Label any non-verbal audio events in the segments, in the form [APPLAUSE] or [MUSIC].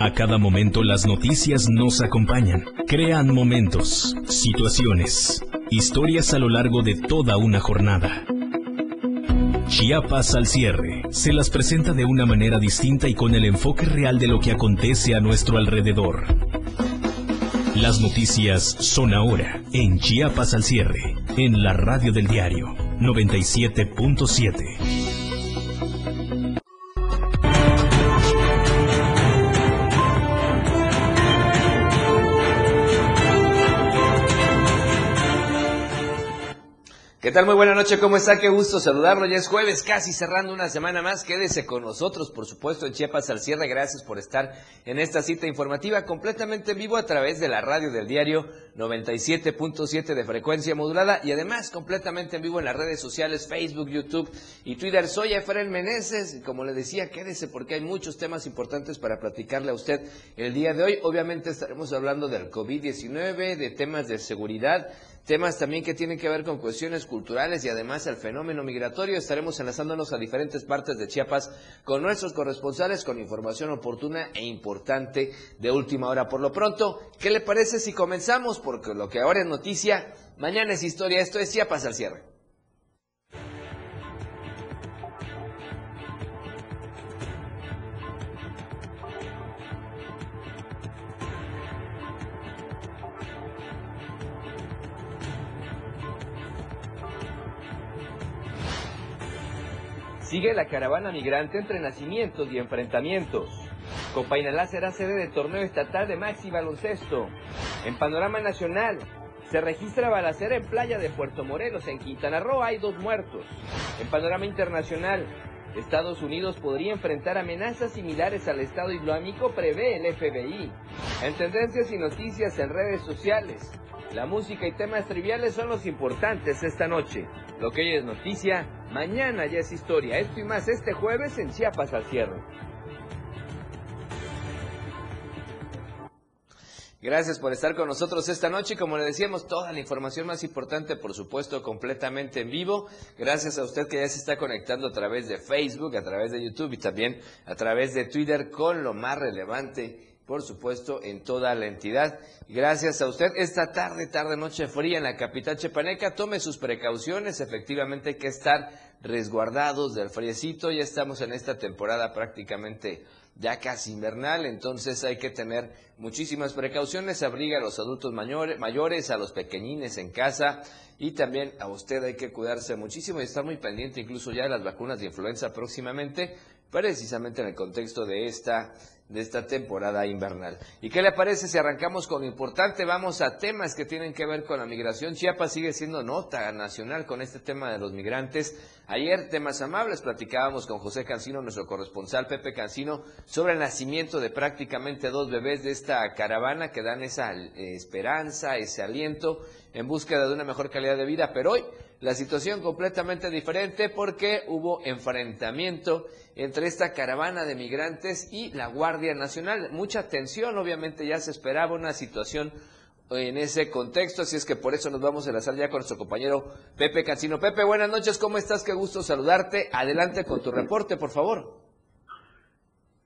A cada momento las noticias nos acompañan, crean momentos, situaciones, historias a lo largo de toda una jornada. Chiapas al cierre se las presenta de una manera distinta y con el enfoque real de lo que acontece a nuestro alrededor. Las noticias son ahora en Chiapas al cierre, en la radio del diario 97.7. ¿Qué tal? Muy buena noche, ¿cómo está? Qué gusto saludarlo. Ya es jueves, casi cerrando una semana más. Quédese con nosotros, por supuesto, en Chiapas al cierre. Gracias por estar en esta cita informativa completamente en vivo a través de la radio del diario 97.7 de frecuencia modulada y además completamente en vivo en las redes sociales Facebook, YouTube y Twitter. Soy Efraín Meneses y como le decía, quédese porque hay muchos temas importantes para platicarle a usted el día de hoy. Obviamente estaremos hablando del COVID-19, de temas de seguridad temas también que tienen que ver con cuestiones culturales y además el fenómeno migratorio. Estaremos enlazándonos a diferentes partes de Chiapas con nuestros corresponsales con información oportuna e importante de última hora. Por lo pronto, ¿qué le parece si comenzamos? Porque lo que ahora es noticia, mañana es historia. Esto es Chiapas al cierre. Sigue la caravana migrante entre nacimientos y enfrentamientos. Copainalá será sede del torneo estatal de maxi baloncesto. En panorama nacional, se registra balacera en playa de Puerto Morelos. En Quintana Roo hay dos muertos. En panorama internacional, Estados Unidos podría enfrentar amenazas similares al Estado Islámico, prevé el FBI. En tendencias y noticias en redes sociales, la música y temas triviales son los importantes esta noche. Lo que hoy es noticia, mañana ya es historia. Esto y más este jueves en Chiapas al cierre. Gracias por estar con nosotros esta noche. Como le decíamos, toda la información más importante, por supuesto, completamente en vivo. Gracias a usted que ya se está conectando a través de Facebook, a través de YouTube y también a través de Twitter con lo más relevante por supuesto, en toda la entidad. Gracias a usted. Esta tarde, tarde, noche fría en la capital chepaneca, tome sus precauciones. Efectivamente, hay que estar resguardados del friecito. Ya estamos en esta temporada prácticamente ya casi invernal, entonces hay que tener muchísimas precauciones. Abriga a los adultos mayores, a los pequeñines en casa y también a usted hay que cuidarse muchísimo y estar muy pendiente incluso ya de las vacunas de influenza próximamente, precisamente en el contexto de esta de esta temporada invernal. ¿Y qué le parece si arrancamos con lo importante? Vamos a temas que tienen que ver con la migración. Chiapas sigue siendo nota nacional con este tema de los migrantes. Ayer, temas amables, platicábamos con José Cancino, nuestro corresponsal Pepe Cancino, sobre el nacimiento de prácticamente dos bebés de esta caravana que dan esa eh, esperanza, ese aliento en búsqueda de una mejor calidad de vida. Pero hoy la situación completamente diferente porque hubo enfrentamiento entre esta caravana de migrantes y la Guardia Nacional. Mucha tensión, obviamente ya se esperaba una situación en ese contexto, así es que por eso nos vamos a enlazar ya con nuestro compañero Pepe Cancino. Pepe, buenas noches, ¿cómo estás? Qué gusto saludarte. Adelante con tu reporte, por favor.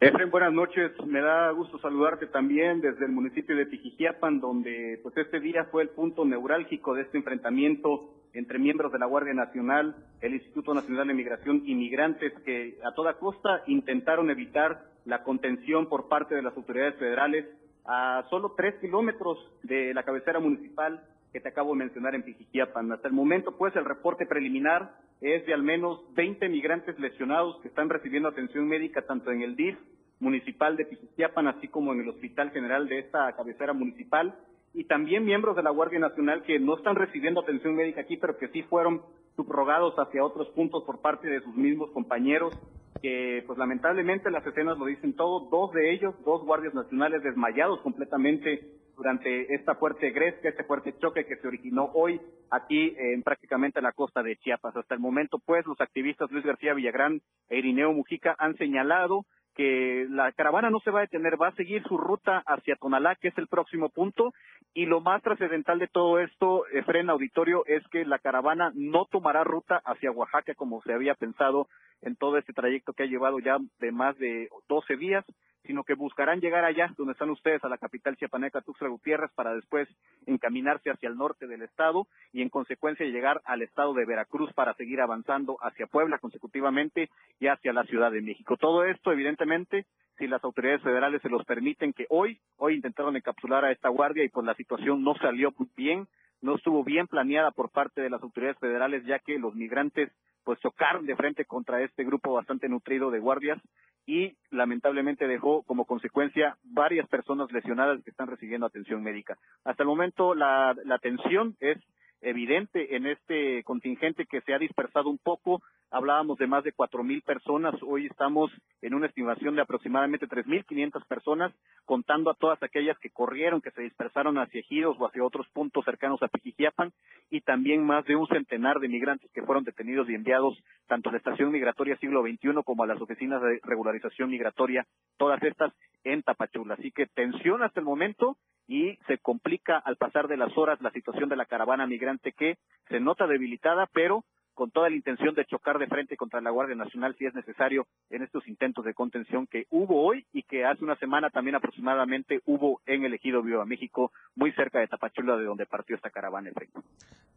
Efren, buenas noches. Me da gusto saludarte también desde el municipio de Tijijiapan, donde pues este día fue el punto neurálgico de este enfrentamiento entre miembros de la Guardia Nacional, el Instituto Nacional de Migración y migrantes que a toda costa intentaron evitar la contención por parte de las autoridades federales a solo tres kilómetros de la cabecera municipal que te acabo de mencionar en Pijiquiapan. Hasta el momento, pues, el reporte preliminar es de al menos 20 migrantes lesionados que están recibiendo atención médica tanto en el DIF municipal de Pijiquiapan, así como en el Hospital General de esta cabecera municipal y también miembros de la Guardia Nacional que no están recibiendo atención médica aquí, pero que sí fueron subrogados hacia otros puntos por parte de sus mismos compañeros, que pues lamentablemente las escenas lo dicen todo, dos de ellos, dos guardias nacionales desmayados completamente durante esta fuerte gresca, este fuerte choque que se originó hoy aquí en prácticamente la costa de Chiapas. Hasta el momento, pues, los activistas Luis García Villagrán e Irineo Mujica han señalado que la caravana no se va a detener, va a seguir su ruta hacia Tonalá, que es el próximo punto, y lo más trascendental de todo esto, Efren Auditorio, es que la caravana no tomará ruta hacia Oaxaca como se había pensado en todo este trayecto que ha llevado ya de más de 12 días, sino que buscarán llegar allá, donde están ustedes, a la capital chiapaneca, Tuxtla Gutiérrez, para después encaminarse hacia el norte del estado y en consecuencia llegar al estado de Veracruz para seguir avanzando hacia Puebla consecutivamente y hacia la Ciudad de México. Todo esto, evidentemente, si las autoridades federales se los permiten, que hoy, hoy intentaron encapsular a esta guardia y pues la situación no salió bien, no estuvo bien planeada por parte de las autoridades federales, ya que los migrantes pues chocaron de frente contra este grupo bastante nutrido de guardias y lamentablemente dejó como consecuencia varias personas lesionadas que están recibiendo atención médica. Hasta el momento la, la atención es evidente en este contingente que se ha dispersado un poco. Hablábamos de más de cuatro mil personas. Hoy estamos en una estimación de aproximadamente tres mil quinientas personas, contando a todas aquellas que corrieron, que se dispersaron hacia Ejidos o hacia otros puntos cercanos a Pijijiapan, y también más de un centenar de migrantes que fueron detenidos y enviados tanto a la estación migratoria siglo XXI como a las oficinas de regularización migratoria, todas estas en Tapachula. Así que tensión hasta el momento y se complica al pasar de las horas la situación de la caravana migrante que se nota debilitada, pero con toda la intención de chocar de frente contra la Guardia Nacional si es necesario en estos intentos de contención que hubo hoy y que hace una semana también aproximadamente hubo en el ejido Viva México, muy cerca de Tapachula, de donde partió esta caravana.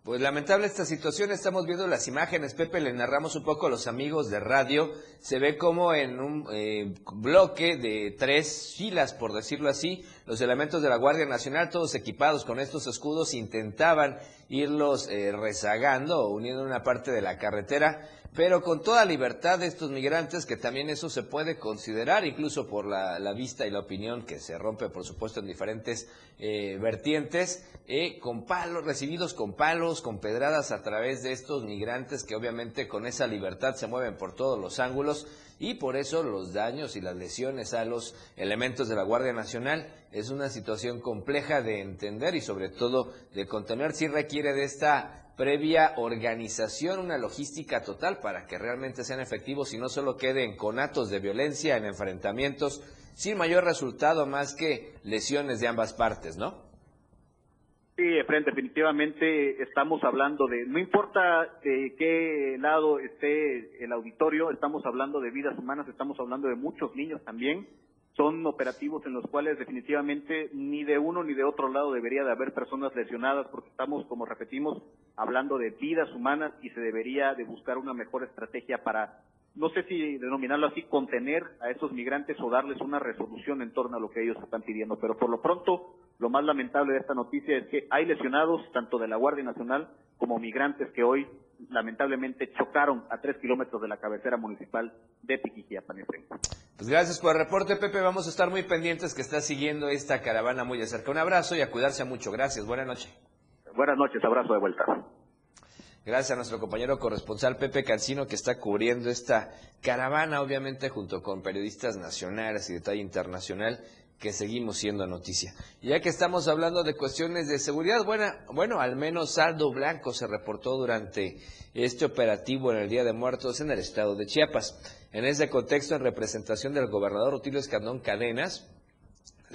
Pues lamentable esta situación, estamos viendo las imágenes, Pepe, le narramos un poco a los amigos de radio, se ve como en un eh, bloque de tres filas, por decirlo así, los elementos de la Guardia Nacional, todos equipados con estos escudos, intentaban irlos eh, rezagando o uniendo una parte de la carretera, pero con toda libertad de estos migrantes, que también eso se puede considerar, incluso por la, vista y la opinión que se rompe, por supuesto, en diferentes eh, vertientes, eh, con palos, recibidos con palos, con pedradas a través de estos migrantes que obviamente con esa libertad se mueven por todos los ángulos y por eso los daños y las lesiones a los elementos de la Guardia Nacional es una situación compleja de entender y sobre todo de contener si requiere de esta previa organización, una logística total para que realmente sean efectivos y no solo queden con actos de violencia, en enfrentamientos, sin mayor resultado más que lesiones de ambas partes, ¿no? Sí, Efren, definitivamente estamos hablando de, no importa de qué lado esté el auditorio, estamos hablando de vidas humanas, estamos hablando de muchos niños también, son operativos en los cuales definitivamente ni de uno ni de otro lado debería de haber personas lesionadas porque estamos, como repetimos, hablando de vidas humanas y se debería de buscar una mejor estrategia para, no sé si denominarlo así, contener a esos migrantes o darles una resolución en torno a lo que ellos están pidiendo. Pero por lo pronto, lo más lamentable de esta noticia es que hay lesionados tanto de la Guardia Nacional como migrantes que hoy lamentablemente chocaron a tres kilómetros de la cabecera municipal de Piquiquiapan. Pues gracias por el reporte, Pepe. Vamos a estar muy pendientes que está siguiendo esta caravana muy de cerca. Un abrazo y a cuidarse mucho. Gracias. Buenas noches. Buenas noches. Abrazo de vuelta. Gracias a nuestro compañero corresponsal Pepe Cancino que está cubriendo esta caravana, obviamente junto con periodistas nacionales y de talla internacional que seguimos siendo noticia. Ya que estamos hablando de cuestiones de seguridad, bueno, bueno, al menos saldo blanco se reportó durante este operativo en el Día de Muertos en el estado de Chiapas. En ese contexto, en representación del gobernador Rutilio Escandón Cadenas,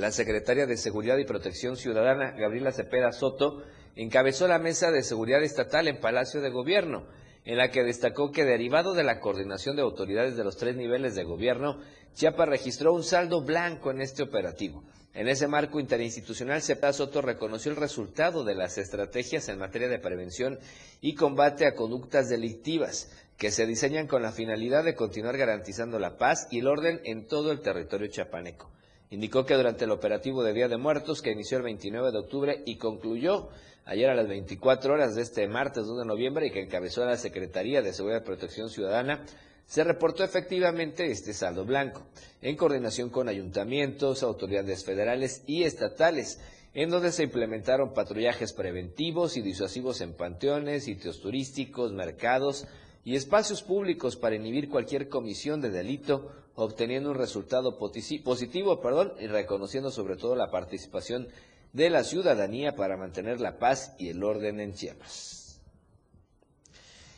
la secretaria de Seguridad y Protección Ciudadana, Gabriela Cepeda Soto, encabezó la mesa de seguridad estatal en Palacio de Gobierno en la que destacó que derivado de la coordinación de autoridades de los tres niveles de gobierno, Chiapas registró un saldo blanco en este operativo. En ese marco interinstitucional, Cepeda Soto reconoció el resultado de las estrategias en materia de prevención y combate a conductas delictivas, que se diseñan con la finalidad de continuar garantizando la paz y el orden en todo el territorio chapaneco. Indicó que durante el operativo de Día de Muertos, que inició el 29 de octubre y concluyó ayer a las 24 horas de este martes 2 de noviembre y que encabezó la Secretaría de Seguridad y Protección Ciudadana, se reportó efectivamente este saldo blanco, en coordinación con ayuntamientos, autoridades federales y estatales, en donde se implementaron patrullajes preventivos y disuasivos en panteones, sitios turísticos, mercados y espacios públicos para inhibir cualquier comisión de delito, obteniendo un resultado positivo perdón, y reconociendo sobre todo la participación de la ciudadanía para mantener la paz y el orden en Chiapas.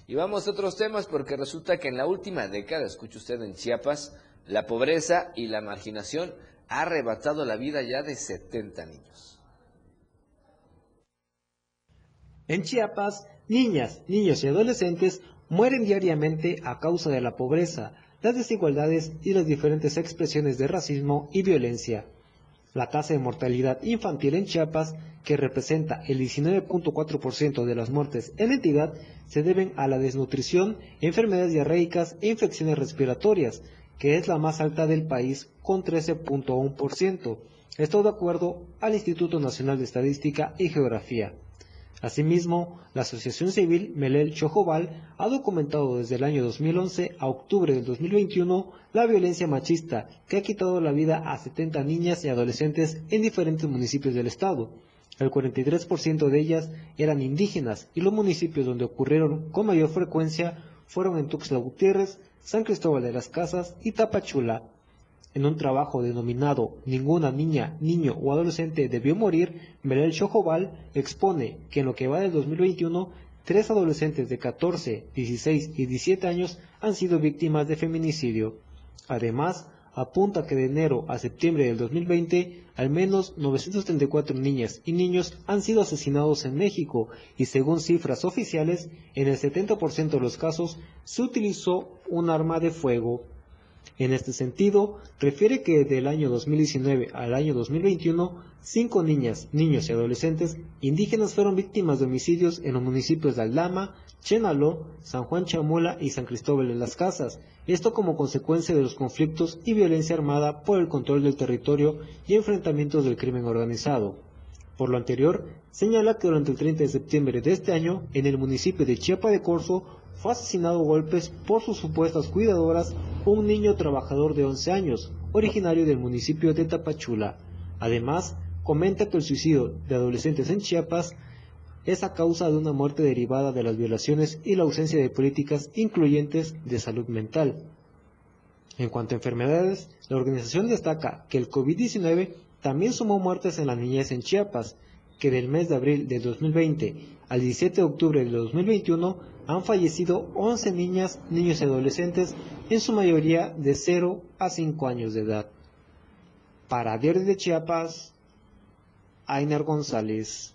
Y vamos a otros temas porque resulta que en la última década, escuche usted en Chiapas, la pobreza y la marginación ha arrebatado la vida ya de 70 niños. En Chiapas, niñas, niños y adolescentes mueren diariamente a causa de la pobreza, las desigualdades y las diferentes expresiones de racismo y violencia. La tasa de mortalidad infantil en Chiapas, que representa el 19.4% de las muertes en la entidad, se deben a la desnutrición, enfermedades diarreicas e infecciones respiratorias, que es la más alta del país con 13.1%. Esto de acuerdo al Instituto Nacional de Estadística y Geografía. Asimismo, la Asociación Civil Melel Chojobal ha documentado desde el año 2011 a octubre del 2021 la violencia machista que ha quitado la vida a 70 niñas y adolescentes en diferentes municipios del estado. El 43% de ellas eran indígenas y los municipios donde ocurrieron con mayor frecuencia fueron en Tuxtla Gutiérrez, San Cristóbal de las Casas y Tapachula. En un trabajo denominado Ninguna niña, niño o adolescente debió morir, Belel Chojobal expone que en lo que va del 2021, tres adolescentes de 14, 16 y 17 años han sido víctimas de feminicidio. Además, apunta que de enero a septiembre del 2020, al menos 934 niñas y niños han sido asesinados en México y según cifras oficiales, en el 70% de los casos se utilizó un arma de fuego. En este sentido, refiere que del año 2019 al año 2021, cinco niñas, niños y adolescentes indígenas fueron víctimas de homicidios en los municipios de Aldama, Chenaló, San Juan Chamula y San Cristóbal de las Casas, esto como consecuencia de los conflictos y violencia armada por el control del territorio y enfrentamientos del crimen organizado. Por lo anterior, señala que durante el 30 de septiembre de este año, en el municipio de Chiapa de Corzo, fue asesinado a golpes por sus supuestas cuidadoras un niño trabajador de 11 años, originario del municipio de Tapachula. Además, comenta que el suicidio de adolescentes en Chiapas es a causa de una muerte derivada de las violaciones y la ausencia de políticas incluyentes de salud mental. En cuanto a enfermedades, la organización destaca que el COVID-19 también sumó muertes en la niñez en Chiapas, que del mes de abril de 2020 al 17 de octubre de 2021 han fallecido 11 niñas, niños y adolescentes, en su mayoría de 0 a 5 años de edad. Para Diario de Chiapas, Ainer González.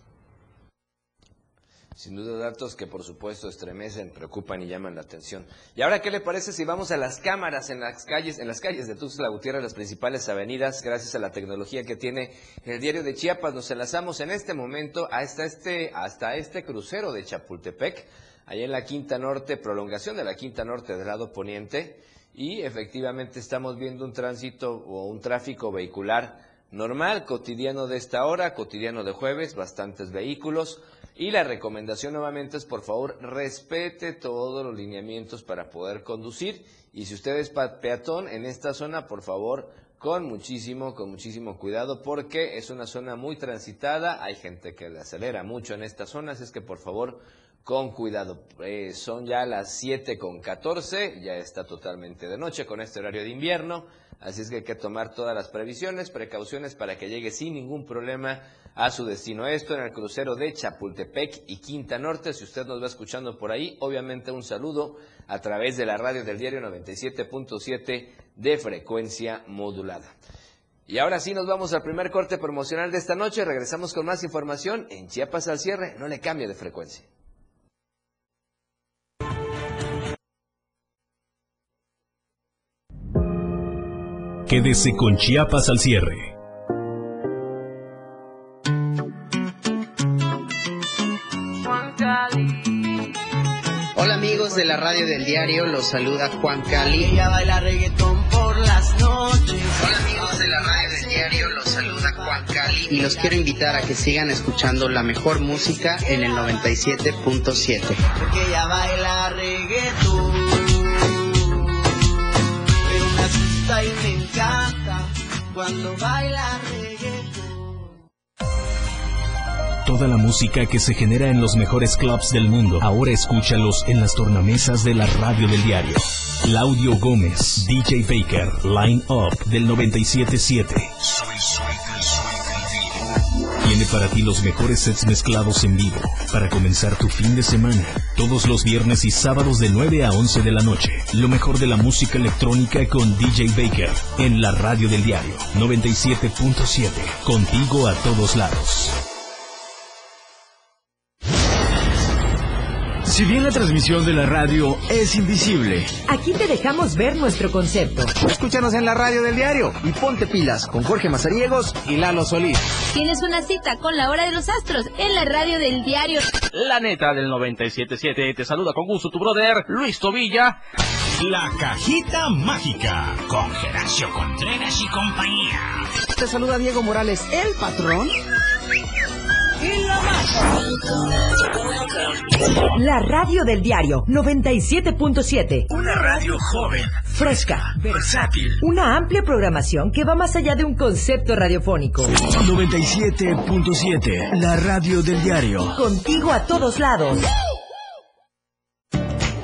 Sin duda datos que por supuesto estremecen, preocupan y llaman la atención. Y ahora, ¿qué le parece si vamos a las cámaras en las calles, en las calles de Tuxtla Gutiérrez, las principales avenidas, gracias a la tecnología que tiene el diario de Chiapas? Nos enlazamos en este momento hasta este, hasta este crucero de Chapultepec, allá en la Quinta Norte, prolongación de la Quinta Norte del lado poniente, y efectivamente estamos viendo un tránsito o un tráfico vehicular normal, cotidiano de esta hora, cotidiano de jueves, bastantes vehículos. Y la recomendación nuevamente es, por favor, respete todos los lineamientos para poder conducir. Y si usted es peatón en esta zona, por favor, con muchísimo, con muchísimo cuidado, porque es una zona muy transitada. Hay gente que le acelera mucho en esta zona, así es que por favor, con cuidado. Eh, son ya las 7 con 14, ya está totalmente de noche con este horario de invierno. Así es que hay que tomar todas las previsiones, precauciones para que llegue sin ningún problema a su destino. Esto en el crucero de Chapultepec y Quinta Norte. Si usted nos va escuchando por ahí, obviamente un saludo a través de la radio del diario 97.7 de frecuencia modulada. Y ahora sí nos vamos al primer corte promocional de esta noche. Regresamos con más información en Chiapas al cierre. No le cambie de frecuencia. Quédese con Chiapas al cierre. Hola amigos de la radio del diario, los saluda Juan Cali. Ella baila reggaetón por las noches. Hola amigos de la radio del diario, los saluda Juan Cali y los quiero invitar a que sigan escuchando la mejor música en el 97.7. Porque ella baila reggaetón. Y me encanta cuando baila reggaetón. Toda la música que se genera en los mejores clubs del mundo, ahora escúchalos en las tornamesas de la radio del diario. Claudio Gómez, DJ Baker, Line Up del 977. Tiene para ti los mejores sets mezclados en vivo para comenzar tu fin de semana. Todos los viernes y sábados de 9 a 11 de la noche. Lo mejor de la música electrónica con DJ Baker en la radio del diario 97.7. Contigo a todos lados. Si bien la transmisión de la radio es invisible, aquí te dejamos ver nuestro concepto. Escúchanos en la radio del diario y ponte pilas con Jorge Mazariegos y Lalo Solís. Tienes una cita con la hora de los astros en la radio del diario. La neta del 977 te saluda con gusto tu brother Luis Tobilla. La cajita mágica con Geracio Contreras y compañía. Te saluda Diego Morales, el patrón. La radio del diario 97.7. Una radio joven, fresca, versátil. Una amplia programación que va más allá de un concepto radiofónico. 97.7. La radio del diario. Contigo a todos lados.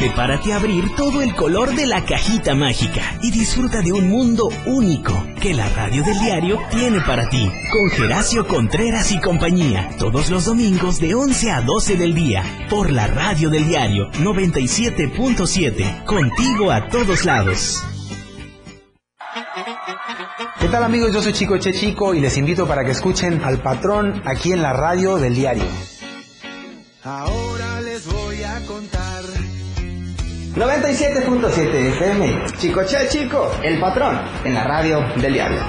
Prepárate a abrir todo el color de la cajita mágica y disfruta de un mundo único que la radio del diario tiene para ti. Con Geracio Contreras y compañía, todos los domingos de 11 a 12 del día, por la radio del diario 97.7, contigo a todos lados. ¿Qué tal amigos? Yo soy Chico Eche Chico y les invito para que escuchen al patrón aquí en la radio del diario. Ahora les voy a contar 97.7 FM. Chico Che Chico, el patrón, en la radio del diario.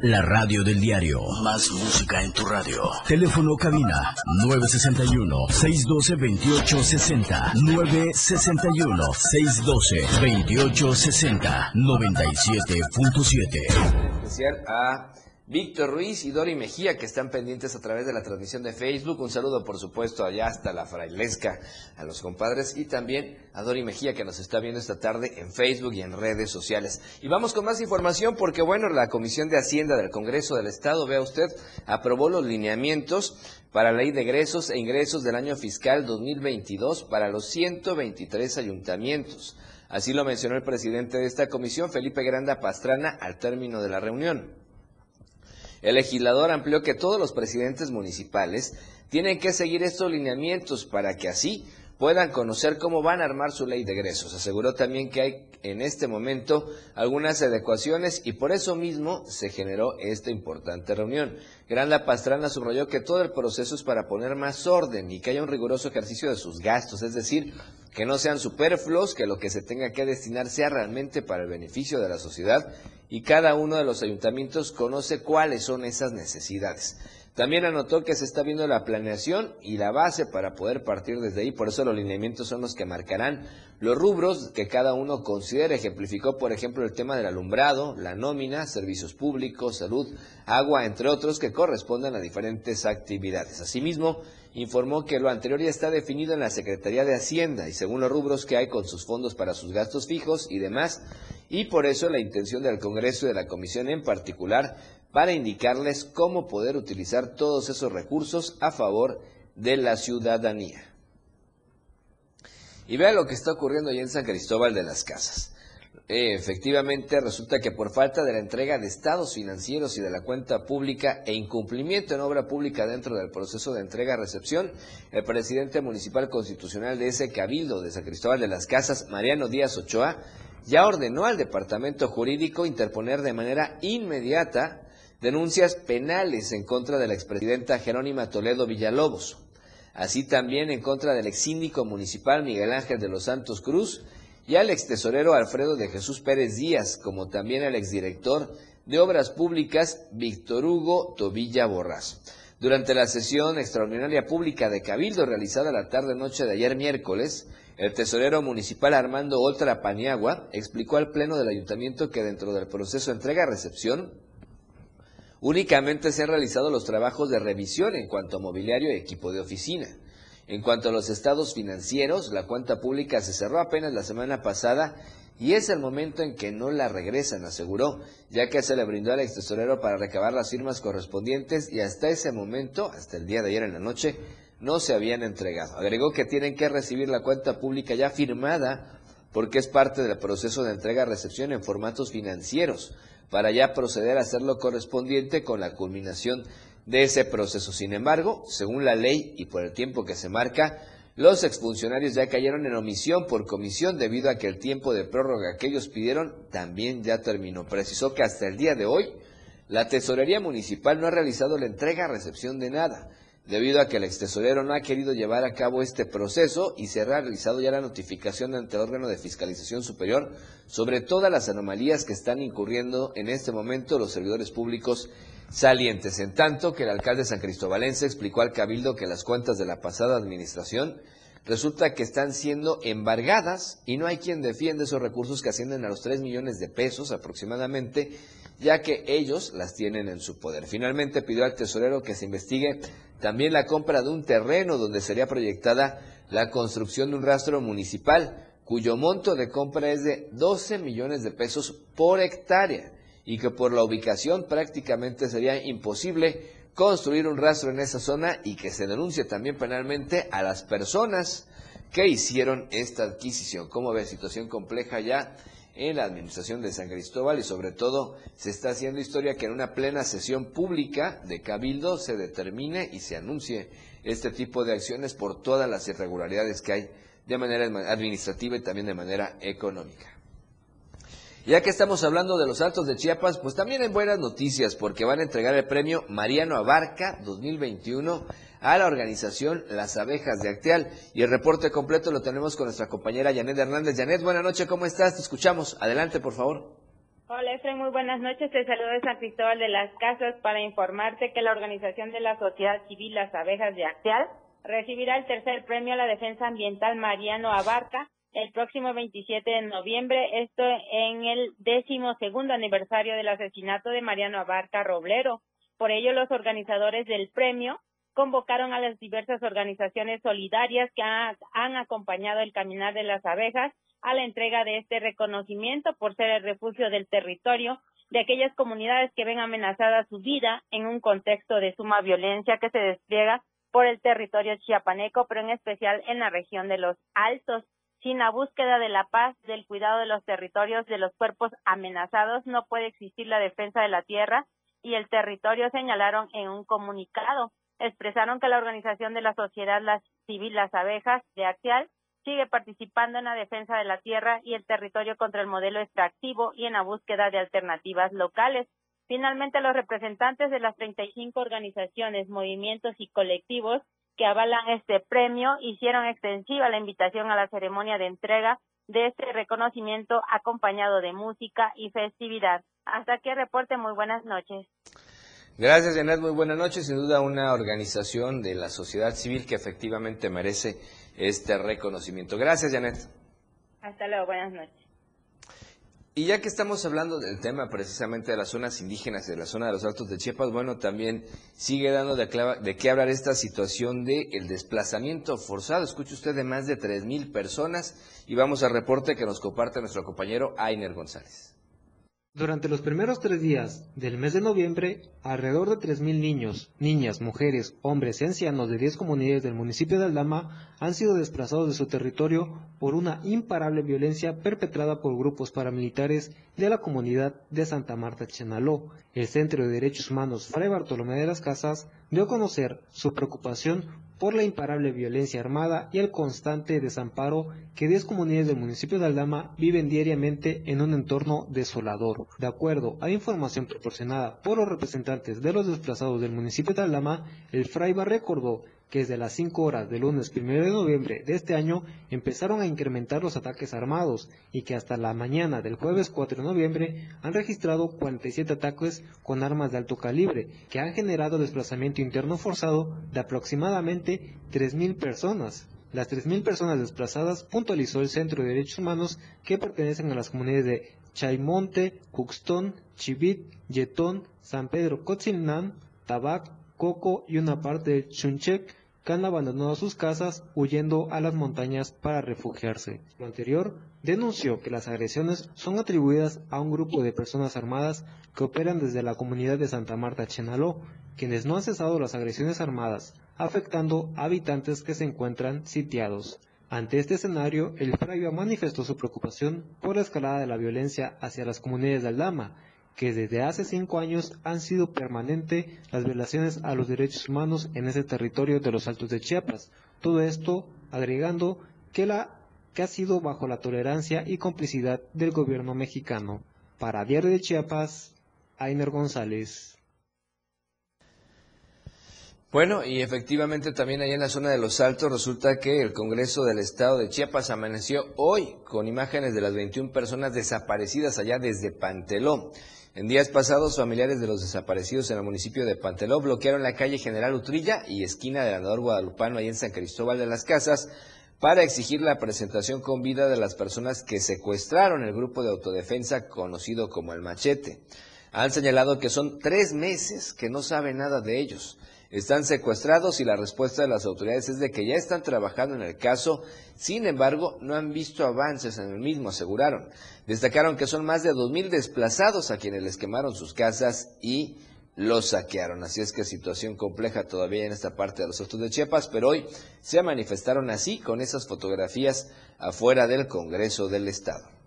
La radio del diario. Más música en tu radio. Teléfono cabina 961-612-2860. 961-612-2860. 97.7. Especial a Víctor Ruiz y Dori Mejía que están pendientes a través de la transmisión de Facebook. Un saludo por supuesto allá hasta la frailesca a los compadres y también a Dori Mejía que nos está viendo esta tarde en Facebook y en redes sociales. Y vamos con más información porque bueno, la Comisión de Hacienda del Congreso del Estado, vea usted, aprobó los lineamientos para la ley de egresos e ingresos del año fiscal 2022 para los 123 ayuntamientos. Así lo mencionó el presidente de esta comisión, Felipe Granda Pastrana, al término de la reunión. El legislador amplió que todos los presidentes municipales tienen que seguir estos lineamientos para que así puedan conocer cómo van a armar su ley de egresos. Aseguró también que hay en este momento algunas adecuaciones y por eso mismo se generó esta importante reunión. Granda Pastrana subrayó que todo el proceso es para poner más orden y que haya un riguroso ejercicio de sus gastos, es decir, que no sean superfluos, que lo que se tenga que destinar sea realmente para el beneficio de la sociedad y cada uno de los ayuntamientos conoce cuáles son esas necesidades. También anotó que se está viendo la planeación y la base para poder partir desde ahí, por eso los lineamientos son los que marcarán los rubros que cada uno considere. Ejemplificó, por ejemplo, el tema del alumbrado, la nómina, servicios públicos, salud, agua, entre otros, que correspondan a diferentes actividades. Asimismo, informó que lo anterior ya está definido en la Secretaría de Hacienda y según los rubros que hay con sus fondos para sus gastos fijos y demás, y por eso la intención del Congreso y de la Comisión en particular para indicarles cómo poder utilizar todos esos recursos a favor de la ciudadanía. Y vea lo que está ocurriendo allá en San Cristóbal de las Casas. Efectivamente, resulta que por falta de la entrega de estados financieros y de la cuenta pública e incumplimiento en obra pública dentro del proceso de entrega-recepción, el presidente municipal constitucional de ese cabildo de San Cristóbal de las Casas, Mariano Díaz Ochoa, ya ordenó al departamento jurídico interponer de manera inmediata denuncias penales en contra de la expresidenta Jerónima Toledo Villalobos, así también en contra del ex síndico municipal Miguel Ángel de los Santos Cruz y al ex tesorero Alfredo de Jesús Pérez Díaz, como también al exdirector de Obras Públicas Víctor Hugo Tobilla Borras. Durante la sesión extraordinaria pública de Cabildo realizada la tarde-noche de ayer miércoles, el tesorero municipal Armando Oltra Paniagua explicó al Pleno del Ayuntamiento que dentro del proceso entrega-recepción Únicamente se han realizado los trabajos de revisión en cuanto a mobiliario y equipo de oficina. En cuanto a los estados financieros, la cuenta pública se cerró apenas la semana pasada y es el momento en que no la regresan, aseguró, ya que se le brindó al ex tesorero para recabar las firmas correspondientes y hasta ese momento, hasta el día de ayer en la noche, no se habían entregado. Agregó que tienen que recibir la cuenta pública ya firmada porque es parte del proceso de entrega-recepción en formatos financieros para ya proceder a hacer lo correspondiente con la culminación de ese proceso. Sin embargo, según la ley y por el tiempo que se marca, Los exfuncionarios ya cayeron en omisión por comisión debido a que el tiempo de prórroga que ellos pidieron también ya terminó. Precisó que hasta el día de hoy la Tesorería Municipal no ha realizado la entrega-recepción de nada, debido a que el extesorero no ha querido llevar a cabo este proceso y se ha realizado ya la notificación ante el órgano de fiscalización superior sobre todas las anomalías que están incurriendo en este momento los servidores públicos salientes. En tanto que el alcalde San Cristobalense explicó al Cabildo que las cuentas de la pasada administración resulta que están siendo embargadas y no hay quien defiende esos recursos que ascienden a los 3 millones de pesos aproximadamente, ya que ellos las tienen en su poder. Finalmente pidió al tesorero que se investigue también la compra de un terreno donde sería proyectada la construcción de un rastro municipal, cuyo monto de compra es de 12 millones de pesos por hectárea y que por la ubicación prácticamente sería imposible construir un rastro en esa zona y que se denuncie también penalmente a las personas que hicieron esta adquisición. ¿Cómo ve? Situación compleja ya en la administración de San Cristóbal y sobre todo se está haciendo historia que en una plena sesión pública de Cabildo se determine y se anuncie este tipo de acciones por todas las irregularidades que hay de manera administrativa y también de manera económica. Ya que estamos hablando de los Altos de Chiapas, pues también hay buenas noticias porque van a entregar el premio Mariano Abarca 2021 a la organización Las Abejas de Acteal. Y el reporte completo lo tenemos con nuestra compañera Janet Hernández. Janet, buenas noches, ¿cómo estás? Te escuchamos. Adelante, por favor. Hola, Efraín, muy buenas noches. Te saludo de San Cristóbal de las Casas para informarte que la organización de la sociedad civil Las Abejas de Acteal recibirá el tercer premio a la defensa ambiental Mariano Abarca el próximo 27 de noviembre, esto en el décimo segundo aniversario del asesinato de Mariano Abarca Roblero. Por ello, los organizadores del premio convocaron a las diversas organizaciones solidarias que han acompañado el caminar de las abejas a la entrega de este reconocimiento por ser el refugio del territorio de aquellas comunidades que ven amenazada su vida en un contexto de suma violencia que se despliega por el territorio chiapaneco, pero en especial en la región de los Altos. Sin la búsqueda de la paz, del cuidado de los territorios, de los cuerpos amenazados, no puede existir la defensa de la tierra y el territorio, señalaron en un comunicado. Expresaron que la organización de la sociedad civil Las Abejas de Axial sigue participando en la defensa de la tierra y el territorio contra el modelo extractivo y en la búsqueda de alternativas locales. Finalmente, los representantes de las 35 organizaciones, movimientos y colectivos que avalan este premio hicieron extensiva la invitación a la ceremonia de entrega de este reconocimiento acompañado de música y festividad. Hasta aquí el reporte, muy buenas noches. Gracias, Janet, muy buenas noches. Sin duda una organización de la sociedad civil que efectivamente merece este reconocimiento. Gracias, Janet. Hasta luego, buenas noches. Y ya que estamos hablando del tema precisamente de las zonas indígenas y de la zona de los Altos de Chiapas, bueno, también sigue dando de, de qué hablar esta situación del el desplazamiento forzado. Escuche usted de más de 3.000 personas y vamos al reporte que nos comparte nuestro compañero Ainer González. Durante los primeros tres días del mes de noviembre, alrededor de 3.000 niños, niñas, mujeres, hombres y ancianos de 10 comunidades del municipio de Aldama han sido desplazados de su territorio por una imparable violencia perpetrada por grupos paramilitares de la comunidad de Santa Marta Chenaló. El Centro de Derechos Humanos Fray Bartolomé de las Casas dio a conocer su preocupación por la imparable violencia armada y el constante desamparo que 10 comunidades del municipio de Aldama viven diariamente en un entorno desolador. De acuerdo a información proporcionada por los representantes de los desplazados del municipio de Aldama, el Fraiba recordó que desde las 5 horas del lunes 1 de noviembre de este año empezaron a incrementar los ataques armados y que hasta la mañana del jueves 4 de noviembre han registrado 47 ataques con armas de alto calibre que han generado desplazamiento interno forzado de aproximadamente 3.000 personas. Las 3.000 personas desplazadas puntualizó el Centro de Derechos Humanos que pertenecen a las comunidades de Chaimonte, Cuxtón, Chivit, Yetón, San Pedro Cotzilnán, Tabac, Coco y una parte de Chunchek que han abandonado sus casas huyendo a las montañas para refugiarse. Lo anterior denunció que las agresiones son atribuidas a un grupo de personas armadas que operan desde la comunidad de Santa Marta Chenaló, quienes no han cesado las agresiones armadas, afectando a habitantes que se encuentran sitiados. Ante este escenario, el fraile manifestó su preocupación por la escalada de la violencia hacia las comunidades de Aldama, que desde hace cinco años han sido permanentes las violaciones a los derechos humanos en ese territorio de los Altos de Chiapas. Todo esto agregando que, la, que ha sido bajo la tolerancia y complicidad del gobierno mexicano. Para Diario de Chiapas, Ainer González. Bueno, y efectivamente también allá en la zona de los Altos resulta que el Congreso del Estado de Chiapas amaneció hoy con imágenes de las 21 personas desaparecidas allá desde Panteló. En días pasados, familiares de los desaparecidos en el municipio de Panteló bloquearon la calle General Utrilla y esquina del andador guadalupano ahí en San Cristóbal de las Casas para exigir la presentación con vida de las personas que secuestraron el grupo de autodefensa conocido como el Machete. Han señalado que son tres meses que no saben nada de ellos están secuestrados y la respuesta de las autoridades es de que ya están trabajando en el caso, sin embargo, no han visto avances en el mismo, aseguraron. Destacaron que son más de 2.000 desplazados a quienes les quemaron sus casas y los saquearon. Así es que situación compleja todavía en esta parte de los Altos de Chiapas, pero hoy se manifestaron así con esas fotografías afuera del Congreso del Estado.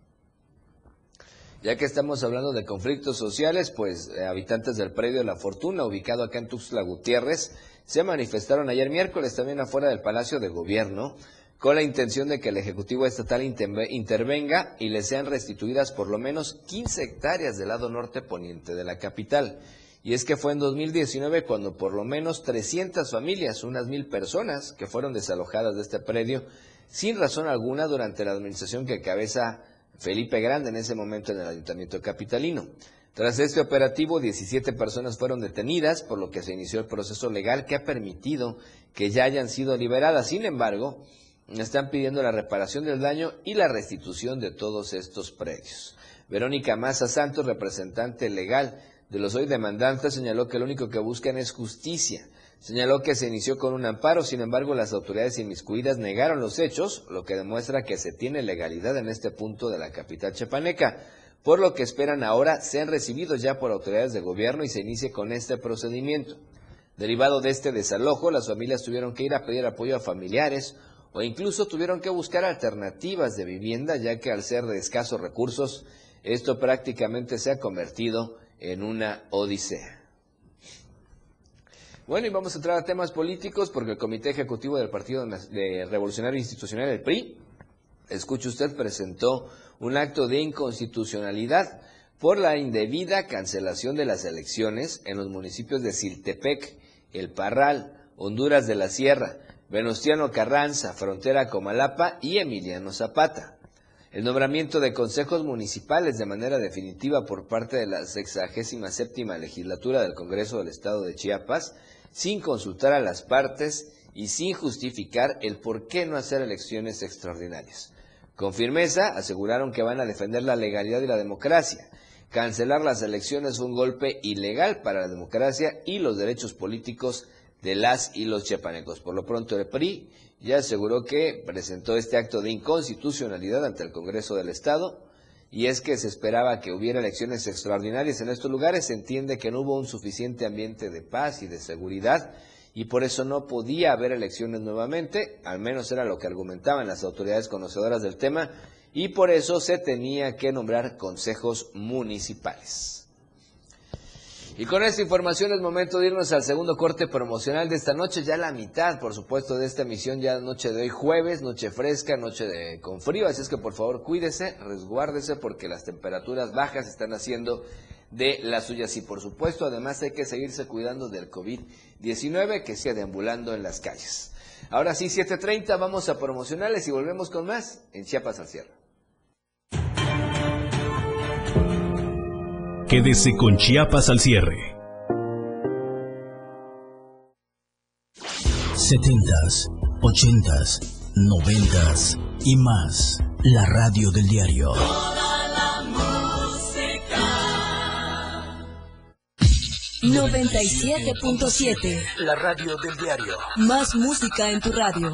Ya que estamos hablando de conflictos sociales, pues eh, habitantes del predio La Fortuna, ubicado acá en Tuxtla Gutiérrez, se manifestaron ayer miércoles también afuera del Palacio de Gobierno con la intención de que el Ejecutivo Estatal intervenga y les sean restituidas por lo menos 15 hectáreas del lado norte poniente de la capital. Y es que fue en 2019 cuando por lo menos 300 familias, unas mil personas, que fueron desalojadas de este predio sin razón alguna durante la administración que cabeza Felipe Grande en ese momento en el Ayuntamiento Capitalino. Tras este operativo, 17 personas fueron detenidas, por lo que se inició el proceso legal que ha permitido que ya hayan sido liberadas. Sin embargo, están pidiendo la reparación del daño y la restitución de todos estos predios. Verónica Maza Santos, representante legal de los hoy demandantes, señaló que lo único que buscan es justicia Señaló que se inició con un amparo, sin embargo las autoridades inmiscuidas negaron los hechos, lo que demuestra que se tiene legalidad en este punto de la capital chepaneca, por lo que esperan ahora sean recibidos ya por autoridades de gobierno y se inicie con este procedimiento. Derivado de este desalojo, las familias tuvieron que ir a pedir apoyo a familiares o incluso tuvieron que buscar alternativas de vivienda, ya que al ser de escasos recursos, esto prácticamente se ha convertido en una odisea. Bueno, y vamos a entrar a temas políticos porque el Comité Ejecutivo del Partido Revolucionario Institucional, el PRI, escuche usted, presentó un acto de inconstitucionalidad por la indebida cancelación de las elecciones en los municipios de Siltepec, El Parral, Honduras de la Sierra, Venustiano Carranza, Frontera Comalapa y Emiliano Zapata. El nombramiento de consejos municipales de manera definitiva por parte de la 67 legislatura del Congreso del Estado de Chiapas sin consultar a las partes y sin justificar el por qué no hacer elecciones extraordinarias. Con firmeza aseguraron que van a defender la legalidad y la democracia. Cancelar las elecciones fue un golpe ilegal para la democracia y los derechos políticos de las y los chiapanecos. Por lo pronto el PRI ya aseguró que presentó este acto de inconstitucionalidad ante el Congreso del Estado y es que se esperaba que hubiera elecciones extraordinarias en estos lugares, se entiende que no hubo un suficiente ambiente de paz y de seguridad y por eso no podía haber elecciones nuevamente, al menos era lo que argumentaban las autoridades conocedoras del tema, y por eso se tenía que nombrar consejos municipales. Y con esta información es momento de irnos al segundo corte promocional de esta noche, ya la mitad, por supuesto, de esta emisión, ya noche de hoy jueves, noche fresca, noche de, con frío, así es que por favor cuídese, resguárdese porque las temperaturas bajas están haciendo de las suyas y por supuesto además hay que seguirse cuidando del COVID-19 que sigue deambulando en las calles. Ahora sí, 7.30, vamos a promocionales y volvemos con más en Chiapas al cierre. Quédese con Chiapas al cierre. 70s, 80s, 90s y más. La radio del diario. Toda la música. 97.7. La radio del diario. Más música en tu radio